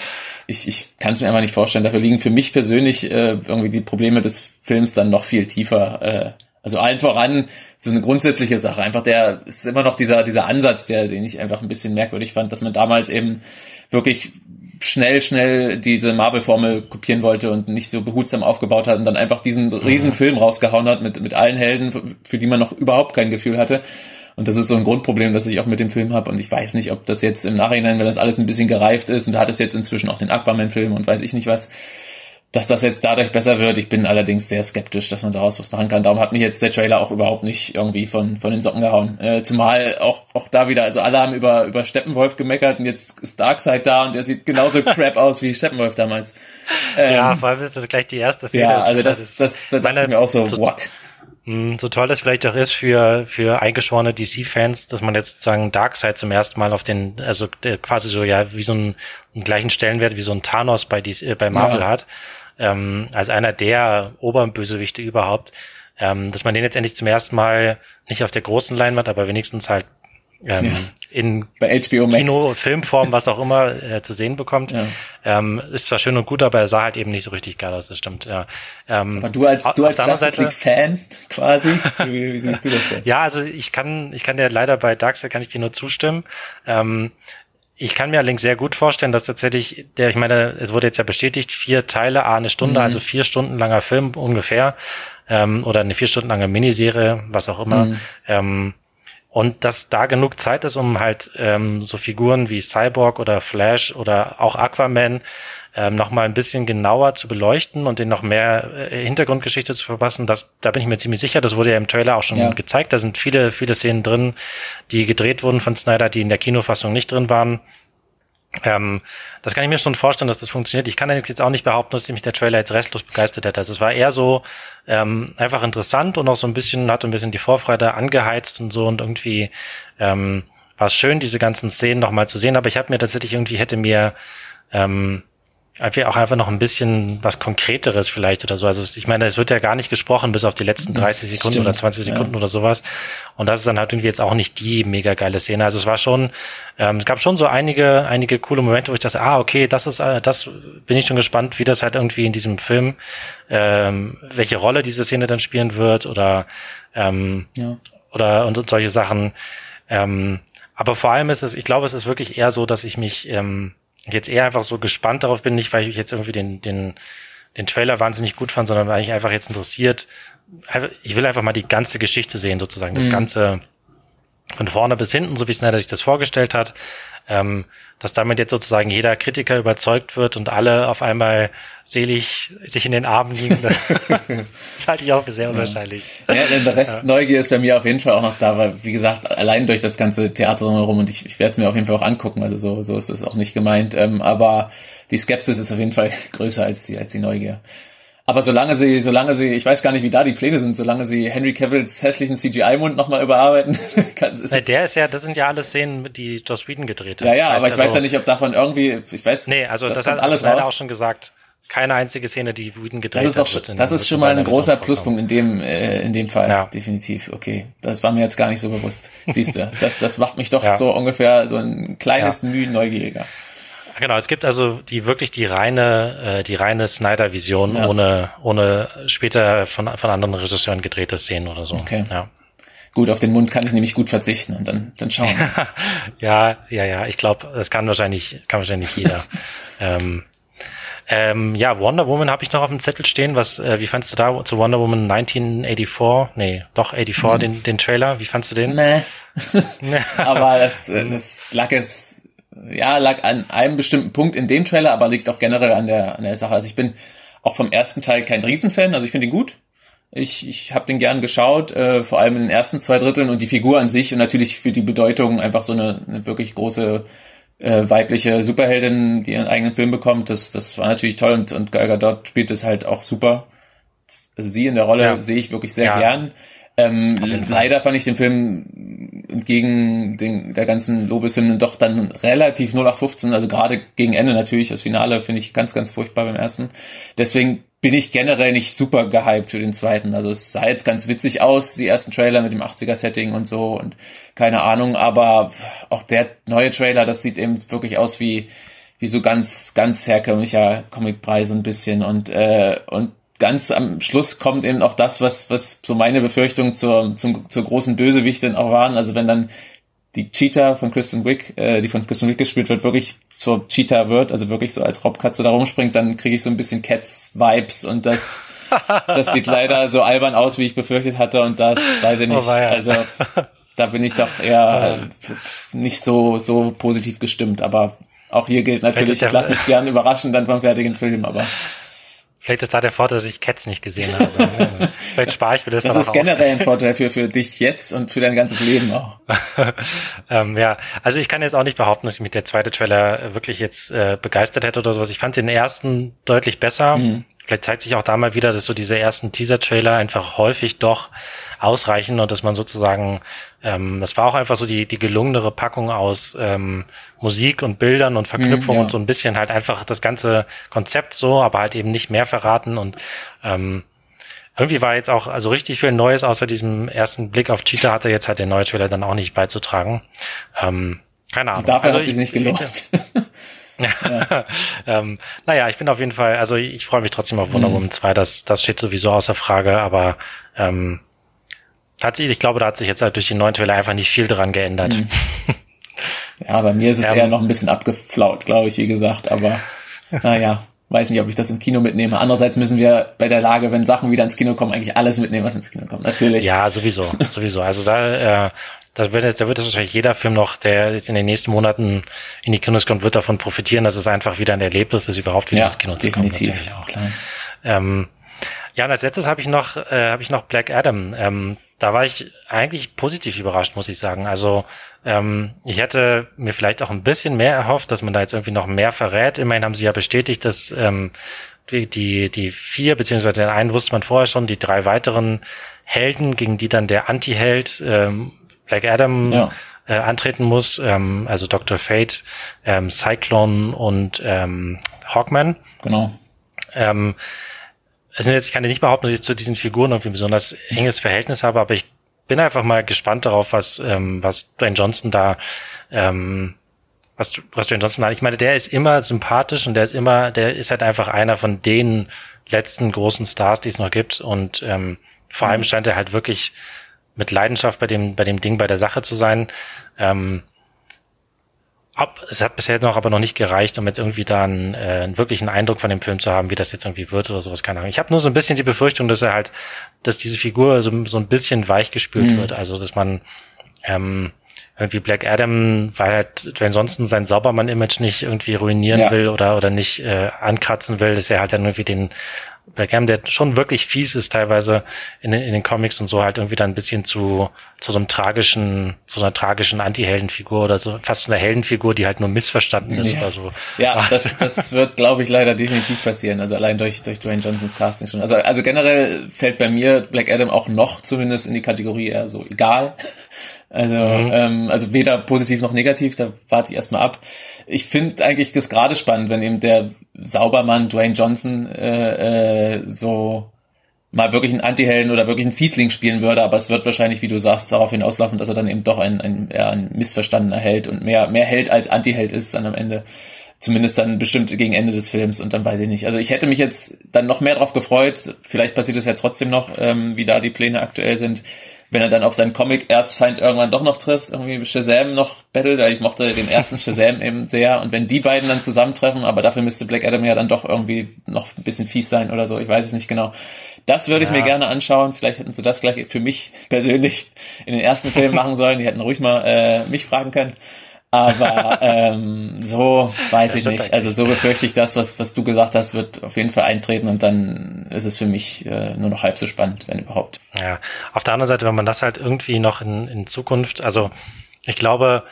ich, ich kann es mir einfach nicht vorstellen. Dafür liegen für mich persönlich äh, irgendwie die Probleme des Films dann noch viel tiefer. Äh, also allen voran so eine grundsätzliche Sache. Einfach der ist immer noch dieser dieser Ansatz, der den ich einfach ein bisschen merkwürdig fand, dass man damals eben wirklich schnell, schnell diese Marvel-Formel kopieren wollte und nicht so behutsam aufgebaut hat und dann einfach diesen mhm. riesen Film rausgehauen hat mit, mit allen Helden, für die man noch überhaupt kein Gefühl hatte. Und das ist so ein Grundproblem, das ich auch mit dem Film habe. Und ich weiß nicht, ob das jetzt im Nachhinein, wenn das alles ein bisschen gereift ist, und da hat es jetzt inzwischen auch den Aquaman-Film und weiß ich nicht was, dass das jetzt dadurch besser wird. Ich bin allerdings sehr skeptisch, dass man daraus was machen kann. Darum hat mich jetzt der Trailer auch überhaupt nicht irgendwie von, von den Socken gehauen. Äh, zumal auch, auch da wieder, also alle haben über, über Steppenwolf gemeckert und jetzt ist Darkseid da und der sieht genauso crap aus wie Steppenwolf damals. Ähm, ja, vor allem ist das gleich die erste Szene. Ja, also das, das, das, da dachte ich mir auch so, so what? Hm, so toll das vielleicht auch ist für, für eingeschworene DC-Fans, dass man jetzt sozusagen Darkseid zum ersten Mal auf den, also quasi so ja wie so einen, einen gleichen Stellenwert wie so ein Thanos bei, DC, äh, bei Marvel ja. hat ähm, als einer der Oberbösewichte überhaupt, ähm, dass man den jetzt endlich zum ersten Mal nicht auf der großen Leinwand, aber wenigstens halt ähm, ja. in Bei HBO Max. Kino, Filmform, was auch immer äh, zu sehen bekommt. Ja. Ähm, ist zwar schön und gut, aber er sah halt eben nicht so richtig geil aus, das stimmt. Ja. Ähm, aber du als du als Justice League Fan quasi, wie, wie, siehst du das denn? Ja, also ich kann ich kann dir leider bei Darkseid kann ich dir nur zustimmen. Ähm, ich kann mir allerdings sehr gut vorstellen, dass tatsächlich, der, ich meine, es wurde jetzt ja bestätigt, vier Teile, a eine Stunde, mhm. also vier Stunden langer Film ungefähr, ähm, oder eine vier Stunden lange Miniserie, was auch immer. Mhm. Ähm, und dass da genug Zeit ist, um halt ähm, so Figuren wie Cyborg oder Flash oder auch Aquaman ähm, noch mal ein bisschen genauer zu beleuchten und denen noch mehr äh, Hintergrundgeschichte zu verpassen. Das, da bin ich mir ziemlich sicher. Das wurde ja im Trailer auch schon ja. gezeigt. Da sind viele, viele Szenen drin, die gedreht wurden von Snyder, die in der Kinofassung nicht drin waren. Ähm, das kann ich mir schon vorstellen, dass das funktioniert. Ich kann jetzt auch nicht behaupten, dass mich der Trailer jetzt restlos begeistert hätte. Also es war eher so ähm, einfach interessant und auch so ein bisschen, hat ein bisschen die Vorfreude angeheizt und so und irgendwie ähm, war es schön, diese ganzen Szenen nochmal zu sehen. Aber ich habe mir tatsächlich irgendwie hätte mir ähm, auch einfach noch ein bisschen was Konkreteres vielleicht oder so. Also ich meine, es wird ja gar nicht gesprochen bis auf die letzten 30 Sekunden Stimmt, oder 20 Sekunden ja. oder sowas. Und das ist dann halt irgendwie jetzt auch nicht die mega geile Szene. Also es war schon, ähm, es gab schon so einige, einige coole Momente, wo ich dachte, ah, okay, das ist, äh, das bin ich schon gespannt, wie das halt irgendwie in diesem Film, ähm, welche Rolle diese Szene dann spielen wird oder, ähm, ja. oder und, und solche Sachen. Ähm, aber vor allem ist es, ich glaube, es ist wirklich eher so, dass ich mich, ähm, jetzt eher einfach so gespannt darauf bin, nicht weil ich jetzt irgendwie den, den, den Trailer wahnsinnig gut fand, sondern weil ich einfach jetzt interessiert, ich will einfach mal die ganze Geschichte sehen, sozusagen, das mhm. Ganze von vorne bis hinten, so wie Snyder sich das vorgestellt hat ähm, dass damit jetzt sozusagen jeder Kritiker überzeugt wird und alle auf einmal selig sich in den Armen liegen. das halte ich auch für sehr unwahrscheinlich. Ja, ja der Rest ja. Neugier ist bei mir auf jeden Fall auch noch da, weil, wie gesagt, allein durch das ganze Theater drumherum und ich, ich werde es mir auf jeden Fall auch angucken, also so, so ist es auch nicht gemeint, ähm, aber die Skepsis ist auf jeden Fall größer als die, als die Neugier. Aber solange sie, solange sie, ich weiß gar nicht, wie da die Pläne sind, solange sie Henry Cavills hässlichen CGI-Mund nochmal überarbeiten. ist Na, der ist ja, das sind ja alles Szenen, die Joss Whedon gedreht hat. Ja, ja, das heißt aber ich also, weiß ja nicht, ob davon irgendwie, ich weiß, nee, also das, das hat alles raus. auch schon gesagt. keine einzige Szene, die Whedon gedreht das ist auch, hat. das ist schon mal ein großer Pluspunkt in dem, äh, in dem Fall. Ja. Definitiv. Okay. Das war mir jetzt gar nicht so bewusst. Siehst du, das, das macht mich doch ja. so ungefähr so ein kleines ja. Mühe neugieriger. Genau, es gibt also die wirklich die reine, äh, die reine Snyder-Vision ja. ohne, ohne später von, von anderen Regisseuren gedrehte Szenen oder so. Okay. Ja. Gut, auf den Mund kann ich nämlich gut verzichten und dann, dann schauen. ja, ja, ja. Ich glaube, das kann wahrscheinlich, kann wahrscheinlich jeder. ähm, ähm, ja, Wonder Woman habe ich noch auf dem Zettel stehen. Was, äh, wie fandst du da zu Wonder Woman 1984? Nee, doch 84 mhm. den, den Trailer. Wie fandst du den? Nee. aber das, äh, das lag es, ja, lag an einem bestimmten Punkt in dem Trailer, aber liegt auch generell an der, an der Sache. Also ich bin auch vom ersten Teil kein Riesenfan. Also ich finde ihn gut. Ich, ich habe den gern geschaut, äh, vor allem in den ersten zwei Dritteln und die Figur an sich und natürlich für die Bedeutung einfach so eine, eine wirklich große äh, weibliche Superheldin, die ihren eigenen Film bekommt. Das, das war natürlich toll und, und Gal Gadot spielt es halt auch super. Also sie in der Rolle ja. sehe ich wirklich sehr ja. gern. Ähm, leider fand ich den Film entgegen den, der ganzen Lobeshymnen doch dann relativ 0815, also gerade gegen Ende natürlich. Das Finale finde ich ganz, ganz furchtbar beim ersten. Deswegen bin ich generell nicht super gehypt für den zweiten. Also es sah jetzt ganz witzig aus, die ersten Trailer mit dem 80er-Setting und so und keine Ahnung, aber auch der neue Trailer, das sieht eben wirklich aus wie, wie so ganz, ganz herkömmlicher Comicbrei so ein bisschen und, äh, und ganz am Schluss kommt eben auch das, was, was so meine Befürchtungen zur, zum, zur großen Bösewichtin auch waren. Also wenn dann die Cheetah von Kristen Wick, äh, die von Kristen Wick gespielt wird, wirklich zur Cheetah wird, also wirklich so als Raubkatze da rumspringt, dann kriege ich so ein bisschen Cats-Vibes und das, das sieht leider so albern aus, wie ich befürchtet hatte und das weiß ich oh, nicht. Oh, also da bin ich doch eher nicht so, so positiv gestimmt, aber auch hier gilt natürlich, ich lasse mich gern überraschen dann beim fertigen Film, aber Vielleicht ist da der Vorteil, dass ich Cats nicht gesehen habe. Vielleicht spare ich mir das Das ist generell ein Vorteil für, für dich jetzt und für dein ganzes Leben auch. ähm, ja, also ich kann jetzt auch nicht behaupten, dass ich mit der zweite Trailer wirklich jetzt äh, begeistert hätte oder sowas. Ich fand den ersten deutlich besser. Mhm. Vielleicht zeigt sich auch da mal wieder, dass so diese ersten Teaser-Trailer einfach häufig doch ausreichen und dass man sozusagen, ähm, das war auch einfach so die, die gelungenere Packung aus ähm, Musik und Bildern und Verknüpfung mm, ja. und so ein bisschen halt einfach das ganze Konzept so, aber halt eben nicht mehr verraten und ähm, irgendwie war jetzt auch also richtig viel Neues außer diesem ersten Blick auf Cheetah hatte jetzt halt der neue Trailer dann auch nicht beizutragen. Ähm, keine Ahnung. Dafür also hat sich nicht gelohnt. Ja. ähm, naja, ich bin auf jeden Fall, also ich freue mich trotzdem auf Wonder mhm. Woman 2, das, das steht sowieso außer Frage, aber ähm, tatsächlich, ich glaube, da hat sich jetzt halt durch die neuen Trailer einfach nicht viel dran geändert. Mhm. Ja, bei mir ist es ähm, eher noch ein bisschen abgeflaut, glaube ich, wie gesagt, aber naja, weiß nicht, ob ich das im Kino mitnehme. Andererseits müssen wir bei der Lage, wenn Sachen wieder ins Kino kommen, eigentlich alles mitnehmen, was ins Kino kommt. Natürlich. Ja, sowieso, sowieso. Also da, äh, da wird jetzt, da wird jetzt wahrscheinlich jeder Film noch, der jetzt in den nächsten Monaten in die Kinos kommt, wird davon profitieren, dass es einfach wieder ein Erlebnis ist, überhaupt wieder ja, ins Kino zu kommen. Definitiv, klar. Ähm, ja, und als letztes habe ich noch, äh, habe ich noch Black Adam. Ähm, da war ich eigentlich positiv überrascht, muss ich sagen. Also ähm, ich hätte mir vielleicht auch ein bisschen mehr erhofft, dass man da jetzt irgendwie noch mehr verrät. Immerhin haben sie ja bestätigt, dass ähm, die, die, die vier, beziehungsweise den einen wusste man vorher schon, die drei weiteren Helden, gegen die dann der Anti-Held ähm, Black Adam ja. äh, antreten muss, ähm, also Dr. Fate, ähm, Cyclone und ähm, Hawkman. Genau. Ähm, also jetzt, ich kann dir nicht behaupten, dass ich zu diesen Figuren irgendwie ein besonders enges Verhältnis habe, aber ich bin einfach mal gespannt darauf, was, ähm, was Dwayne Johnson da, ähm, was, was Dwayne Johnson hat. Ich meine, der ist immer sympathisch und der ist immer, der ist halt einfach einer von den letzten großen Stars, die es noch gibt und ähm, vor allem scheint er halt wirklich mit Leidenschaft bei dem, bei dem Ding, bei der Sache zu sein. Ähm, ab, es hat bisher noch aber noch nicht gereicht, um jetzt irgendwie da einen, äh, einen wirklichen Eindruck von dem Film zu haben, wie das jetzt irgendwie wird oder sowas, keine Ahnung. Ich habe nur so ein bisschen die Befürchtung, dass er halt, dass diese Figur so, so ein bisschen weichgespült mhm. wird. Also, dass man ähm, irgendwie Black Adam, weil halt Dwayne Johnson sein Saubermann-Image nicht irgendwie ruinieren ja. will oder oder nicht äh, ankratzen will, dass er halt dann irgendwie den Black Adam, der schon wirklich fies ist teilweise in, in den Comics und so halt irgendwie dann ein bisschen zu, zu so einem tragischen, zu so einer tragischen Anti-Heldenfigur oder so, fast so einer Heldenfigur, die halt nur missverstanden ist ja. oder so. Ja, das, das wird, glaube ich, leider definitiv passieren. Also allein durch, durch Dwayne Johnsons Casting schon. Also, also generell fällt bei mir Black Adam auch noch zumindest in die Kategorie eher so egal. Also, mhm. ähm, also weder positiv noch negativ, da warte ich erstmal ab. Ich finde eigentlich das gerade spannend, wenn eben der Saubermann Dwayne Johnson äh, äh, so mal wirklich einen Anti-Helden oder wirklich einen Fiesling spielen würde, aber es wird wahrscheinlich, wie du sagst, darauf hinauslaufen, dass er dann eben doch ein, ein, eher ein missverstandener Held und mehr, mehr Held als Anti-Held ist dann am Ende. Zumindest dann bestimmt gegen Ende des Films und dann weiß ich nicht. Also ich hätte mich jetzt dann noch mehr drauf gefreut. Vielleicht passiert es ja trotzdem noch, ähm, wie da die Pläne aktuell sind. Wenn er dann auf seinen Comic-Erzfeind irgendwann doch noch trifft, irgendwie Shazam noch battelt. Ich mochte den ersten Shazam eben sehr. Und wenn die beiden dann zusammentreffen, aber dafür müsste Black Adam ja dann doch irgendwie noch ein bisschen fies sein oder so. Ich weiß es nicht genau. Das würde ich ja. mir gerne anschauen. Vielleicht hätten sie das gleich für mich persönlich in den ersten Film machen sollen. Die hätten ruhig mal äh, mich fragen können. Aber ähm, so weiß ich nicht. Also so befürchte ich das, was, was du gesagt hast, wird auf jeden Fall eintreten und dann ist es für mich äh, nur noch halb so spannend, wenn überhaupt. Ja, auf der anderen Seite, wenn man das halt irgendwie noch in, in Zukunft, also ich glaube,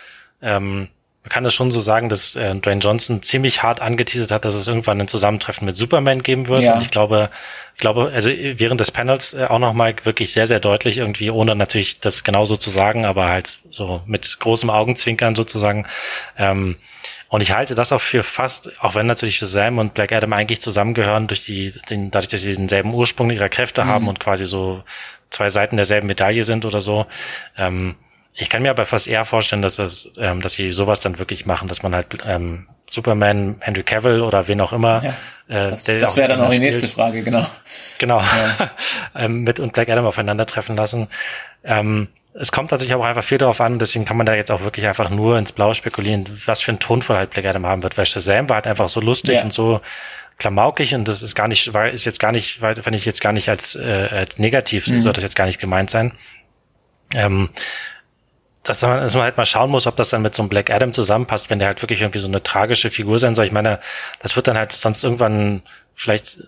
ähm, man kann es schon so sagen, dass äh, Dwayne Johnson ziemlich hart angeteasert hat, dass es irgendwann ein Zusammentreffen mit Superman geben wird. Ja. Und ich glaube, ich glaube, also während des Panels äh, auch nochmal wirklich sehr, sehr deutlich irgendwie, ohne natürlich das genauso zu sagen, aber halt so mit großem Augenzwinkern sozusagen. Ähm, und ich halte das auch für fast, auch wenn natürlich Shazam und Black Adam eigentlich zusammengehören, durch die, den, dadurch, dass sie denselben Ursprung ihrer Kräfte mhm. haben und quasi so zwei Seiten derselben Medaille sind oder so. Ähm, ich kann mir aber fast eher vorstellen, dass das, ähm, dass sie sowas dann wirklich machen, dass man halt ähm, Superman, Henry Cavill oder wen auch immer. Ja, äh, das das wäre dann auch die nächste Frage, genau. Genau. Ja. ähm, mit und Black Adam aufeinandertreffen lassen. Ähm, es kommt natürlich auch einfach viel darauf an, deswegen kann man da jetzt auch wirklich einfach nur ins Blaue spekulieren, was für einen Tonfall halt Black Adam haben wird, weil Shazam war halt einfach so lustig ja. und so klamaukig und das ist gar nicht, weil ist jetzt gar nicht, weil wenn ich jetzt gar nicht als, äh, als negativ, mhm. soll das jetzt gar nicht gemeint sein. Ähm, dass man, dass man halt mal schauen muss, ob das dann mit so einem Black Adam zusammenpasst, wenn der halt wirklich irgendwie so eine tragische Figur sein soll. Ich meine, das wird dann halt sonst irgendwann vielleicht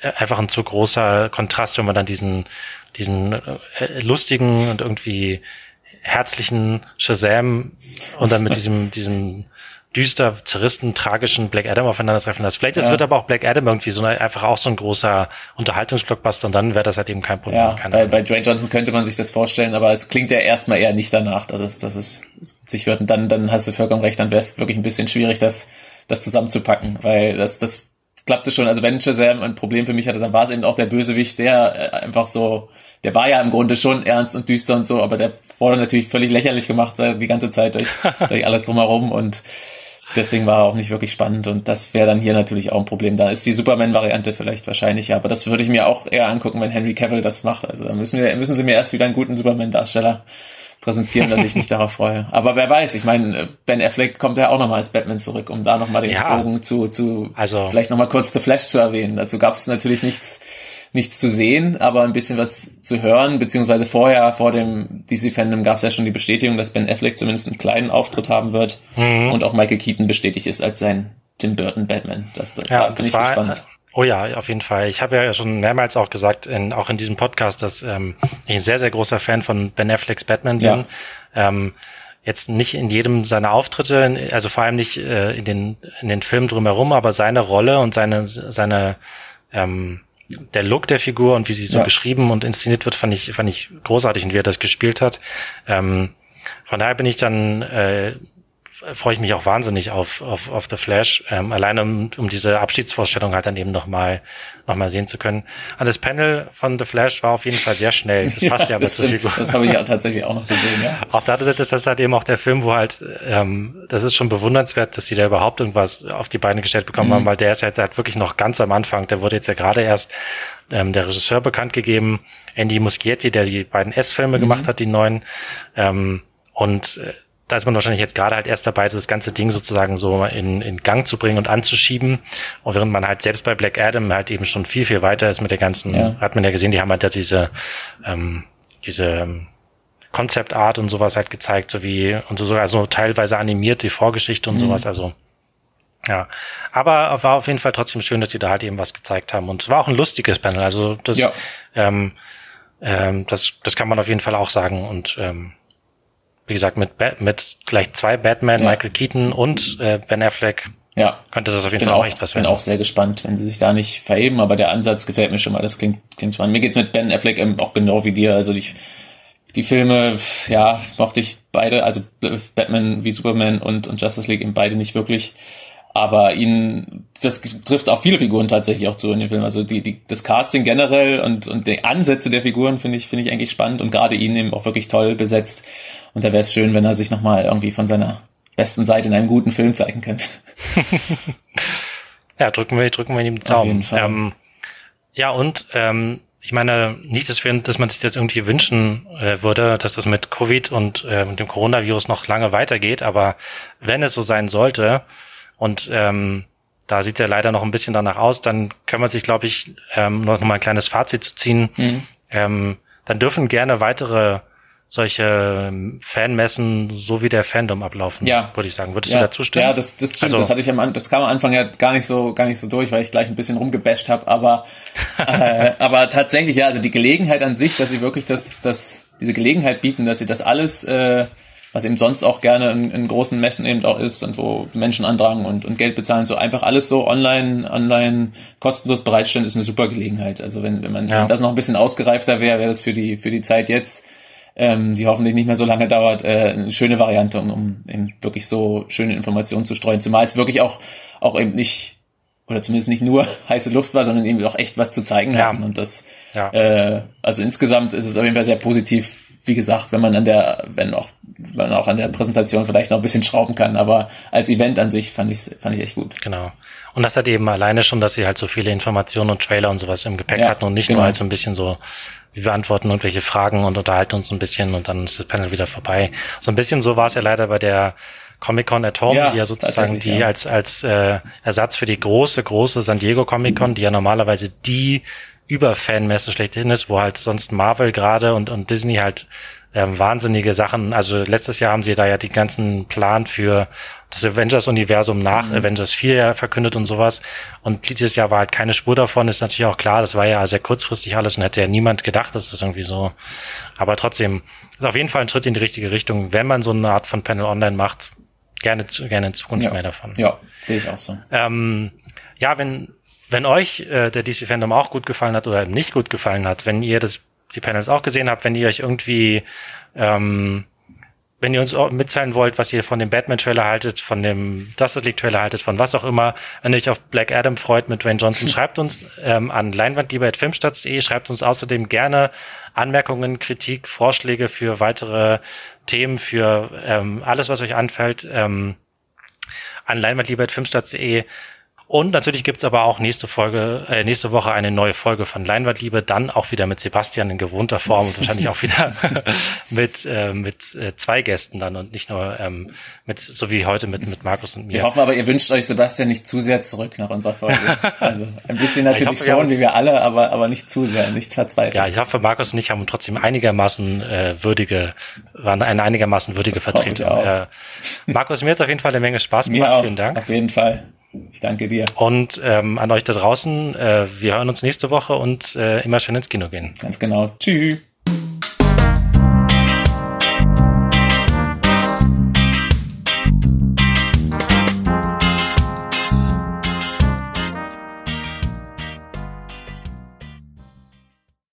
einfach ein zu großer Kontrast, wenn man dann diesen, diesen äh, lustigen und irgendwie herzlichen Shazam und dann mit diesem, diesem düster, zerrissen, tragischen Black Adam aufeinandertreffen lässt. Vielleicht ja. wird aber auch Black Adam irgendwie so eine, einfach auch so ein großer Unterhaltungsblockbuster und dann wäre das halt eben kein Problem. Ja, bei, bei Dwayne Johnson könnte man sich das vorstellen, aber es klingt ja erstmal eher nicht danach, dass es, dass es witzig wird. Und dann, dann hast du vollkommen recht, dann wäre es wirklich ein bisschen schwierig, das, das zusammenzupacken, weil das, das klappte schon. Also wenn Shazam ein Problem für mich hatte, dann war es eben auch der Bösewicht, der äh, einfach so, der war ja im Grunde schon ernst und düster und so, aber der wurde natürlich völlig lächerlich gemacht äh, die ganze Zeit durch, durch alles drumherum und Deswegen war er auch nicht wirklich spannend und das wäre dann hier natürlich auch ein Problem. Da ist die Superman-Variante vielleicht wahrscheinlicher, aber das würde ich mir auch eher angucken, wenn Henry Cavill das macht. Also da müssen, wir, müssen sie mir erst wieder einen guten Superman-Darsteller präsentieren, dass ich mich darauf freue. Aber wer weiß, ich meine, Ben Affleck kommt ja auch nochmal als Batman zurück, um da nochmal den ja, Bogen zu, zu also, vielleicht nochmal kurz The Flash zu erwähnen. Dazu gab es natürlich nichts nichts zu sehen, aber ein bisschen was zu hören, beziehungsweise vorher, vor dem DC-Fandom gab es ja schon die Bestätigung, dass Ben Affleck zumindest einen kleinen Auftritt haben wird mhm. und auch Michael Keaton bestätigt ist als sein Tim Burton Batman. Das, das ja, bin das ich war, gespannt. Oh ja, auf jeden Fall. Ich habe ja schon mehrmals auch gesagt, in, auch in diesem Podcast, dass ähm, ich ein sehr, sehr großer Fan von Ben Afflecks Batman bin. Ja. Ähm, jetzt nicht in jedem seiner Auftritte, also vor allem nicht äh, in den in den Filmen drumherum, aber seine Rolle und seine seine ähm, der Look der Figur und wie sie so ja. geschrieben und inszeniert wird, fand ich, fand ich großartig und wie er das gespielt hat. Ähm, von daher bin ich dann äh, freue ich mich auch wahnsinnig auf, auf, auf The Flash, ähm, alleine um, um diese Abschiedsvorstellung halt dann eben nochmal noch mal sehen zu können. Und das Panel von The Flash war auf jeden Fall sehr schnell. Das passt ja, ja das zur Figur. Das habe ich ja tatsächlich auch noch gesehen, ja. Auf der anderen Seite ist das halt eben auch der Film, wo halt, ähm, das ist schon bewundernswert, dass die da überhaupt irgendwas auf die Beine gestellt bekommen mhm. haben, weil der ist halt, halt wirklich noch ganz am Anfang. Der wurde jetzt ja gerade erst ähm, der Regisseur bekannt gegeben, Andy Muschietti, der die beiden S-Filme mhm. gemacht hat, die neuen. Ähm, und äh, da ist man wahrscheinlich jetzt gerade halt erst dabei, das ganze Ding sozusagen so in, in Gang zu bringen und anzuschieben. Und während man halt selbst bei Black Adam halt eben schon viel, viel weiter ist mit der ganzen, ja. hat man ja gesehen, die haben halt ja diese, ähm, diese ähm, Concept Art und sowas halt gezeigt, so wie, und so sogar so teilweise animiert, die Vorgeschichte und mhm. sowas, also. Ja, aber war auf jeden Fall trotzdem schön, dass sie da halt eben was gezeigt haben. Und es war auch ein lustiges Panel. Also das, ja. ähm, ähm, das, das kann man auf jeden Fall auch sagen. Und ähm, wie gesagt, mit, mit gleich zwei Batman, ja. Michael Keaton und äh, Ben Affleck. Ja. Könnte das auf jeden Fall auch echt was werden. Ich bin auch sehr gespannt, wenn sie sich da nicht verheben, aber der Ansatz gefällt mir schon mal. Das klingt, klingt spannend. Mir geht's mit Ben Affleck auch genau wie dir. Also ich die Filme, ja, mochte ich beide, also Batman wie Superman und, und Justice League eben beide nicht wirklich. Aber ihn, das trifft auch viele Figuren tatsächlich auch zu in den Filmen. Also die, die, das Casting generell und, und die Ansätze der Figuren finde ich, finde ich eigentlich spannend und gerade ihn eben auch wirklich toll besetzt. Und da wäre es schön, wenn er sich nochmal irgendwie von seiner besten Seite in einem guten Film zeigen könnte. ja, drücken wir, drücken wir ihm die Daumen. Auf jeden Fall. Ähm, ja, und ähm, ich meine, nicht, dass, wir, dass man sich das irgendwie wünschen äh, würde, dass das mit Covid und äh, dem Coronavirus noch lange weitergeht, aber wenn es so sein sollte, und ähm, da sieht es ja leider noch ein bisschen danach aus, dann können wir sich, glaube ich, ähm, noch mal ein kleines Fazit zu ziehen. Mhm. Ähm, dann dürfen gerne weitere solche ähm, Fanmessen so wie der Fandom ablaufen, ja. würde ich sagen. Würdest ja. du dazu stimmen? Ja, das, das stimmt. Also, das hatte ich am das kam am Anfang ja gar nicht so gar nicht so durch, weil ich gleich ein bisschen rumgebasht habe. Aber äh, aber tatsächlich ja, also die Gelegenheit an sich, dass sie wirklich das das diese Gelegenheit bieten, dass sie das alles äh, was eben sonst auch gerne in, in großen Messen eben auch ist und wo Menschen andrangen und, und Geld bezahlen, so einfach alles so online, online kostenlos bereitstellen, ist eine super Gelegenheit. Also wenn, wenn man ja. das noch ein bisschen ausgereifter wäre, wäre das für die, für die Zeit jetzt ähm, die hoffentlich nicht mehr so lange dauert, äh, eine schöne Variante, um, um eben wirklich so schöne Informationen zu streuen. Zumal es wirklich auch, auch eben nicht, oder zumindest nicht nur heiße Luft war, sondern eben auch echt was zu zeigen ja. hatten. Und das, ja. äh, also insgesamt ist es auf jeden Fall sehr positiv, wie gesagt, wenn man an der, wenn auch, wenn man auch an der Präsentation vielleicht noch ein bisschen schrauben kann, aber als Event an sich fand ich, fand ich echt gut. Genau. Und das hat eben alleine schon, dass sie halt so viele Informationen und Trailer und sowas im Gepäck ja, hatten und nicht genau. nur halt so ein bisschen so wir beantworten irgendwelche Fragen und unterhalten uns ein bisschen und dann ist das Panel wieder vorbei. So ein bisschen so war es ja leider bei der Comic Con at Home, ja, die ja sozusagen die ja. als als äh, Ersatz für die große große San Diego Comic Con, die ja normalerweise die Überfanmesse schlechthin ist, wo halt sonst Marvel gerade und und Disney halt ähm, wahnsinnige Sachen. Also letztes Jahr haben sie da ja die ganzen Plan für das Avengers-Universum nach mhm. Avengers 4 ja verkündet und sowas. Und dieses Jahr war halt keine Spur davon, ist natürlich auch klar, das war ja sehr kurzfristig alles und hätte ja niemand gedacht, dass das irgendwie so. Aber trotzdem, ist auf jeden Fall ein Schritt in die richtige Richtung, wenn man so eine Art von Panel online macht. Gerne, gerne in Zukunft ja. mehr davon. Ja, sehe ich auch so. Ähm, ja, wenn, wenn euch äh, der DC Fandom auch gut gefallen hat oder nicht gut gefallen hat, wenn ihr das die Panels auch gesehen habt, wenn ihr euch irgendwie, ähm, wenn ihr uns mitteilen wollt, was ihr von dem Batman-Trailer haltet, von dem Justice League-Trailer haltet, von was auch immer, wenn ihr euch auf Black Adam freut mit Wayne Johnson, schreibt uns ähm, an leinwandlieber.filmstarts.de, schreibt uns außerdem gerne Anmerkungen, Kritik, Vorschläge für weitere Themen, für ähm, alles, was euch anfällt, ähm, an leinwandlieber.filmstarts.de. Und natürlich gibt's aber auch nächste Folge, äh, nächste Woche eine neue Folge von Leinwandliebe, dann auch wieder mit Sebastian in gewohnter Form und wahrscheinlich auch wieder mit, äh, mit äh, zwei Gästen dann und nicht nur ähm, mit, so wie heute mit, mit Markus und mir. Wir hoffen aber, ihr wünscht euch Sebastian nicht zu sehr zurück nach unserer Folge. Also ein bisschen natürlich hoffe, schon, wie wir alle, aber, aber nicht zu sehr, nicht verzweifeln. Ja, ich hoffe, Markus und ich haben trotzdem einigermaßen äh, würdige, waren eine einigermaßen würdige Vertretung. Äh, Markus, mir hat auf jeden Fall eine Menge Spaß gemacht. Mir auch, Vielen Dank. Auf jeden Fall. Ich danke dir. Und ähm, an euch da draußen, äh, wir hören uns nächste Woche und äh, immer schön ins Kino gehen. Ganz genau. Tschüss.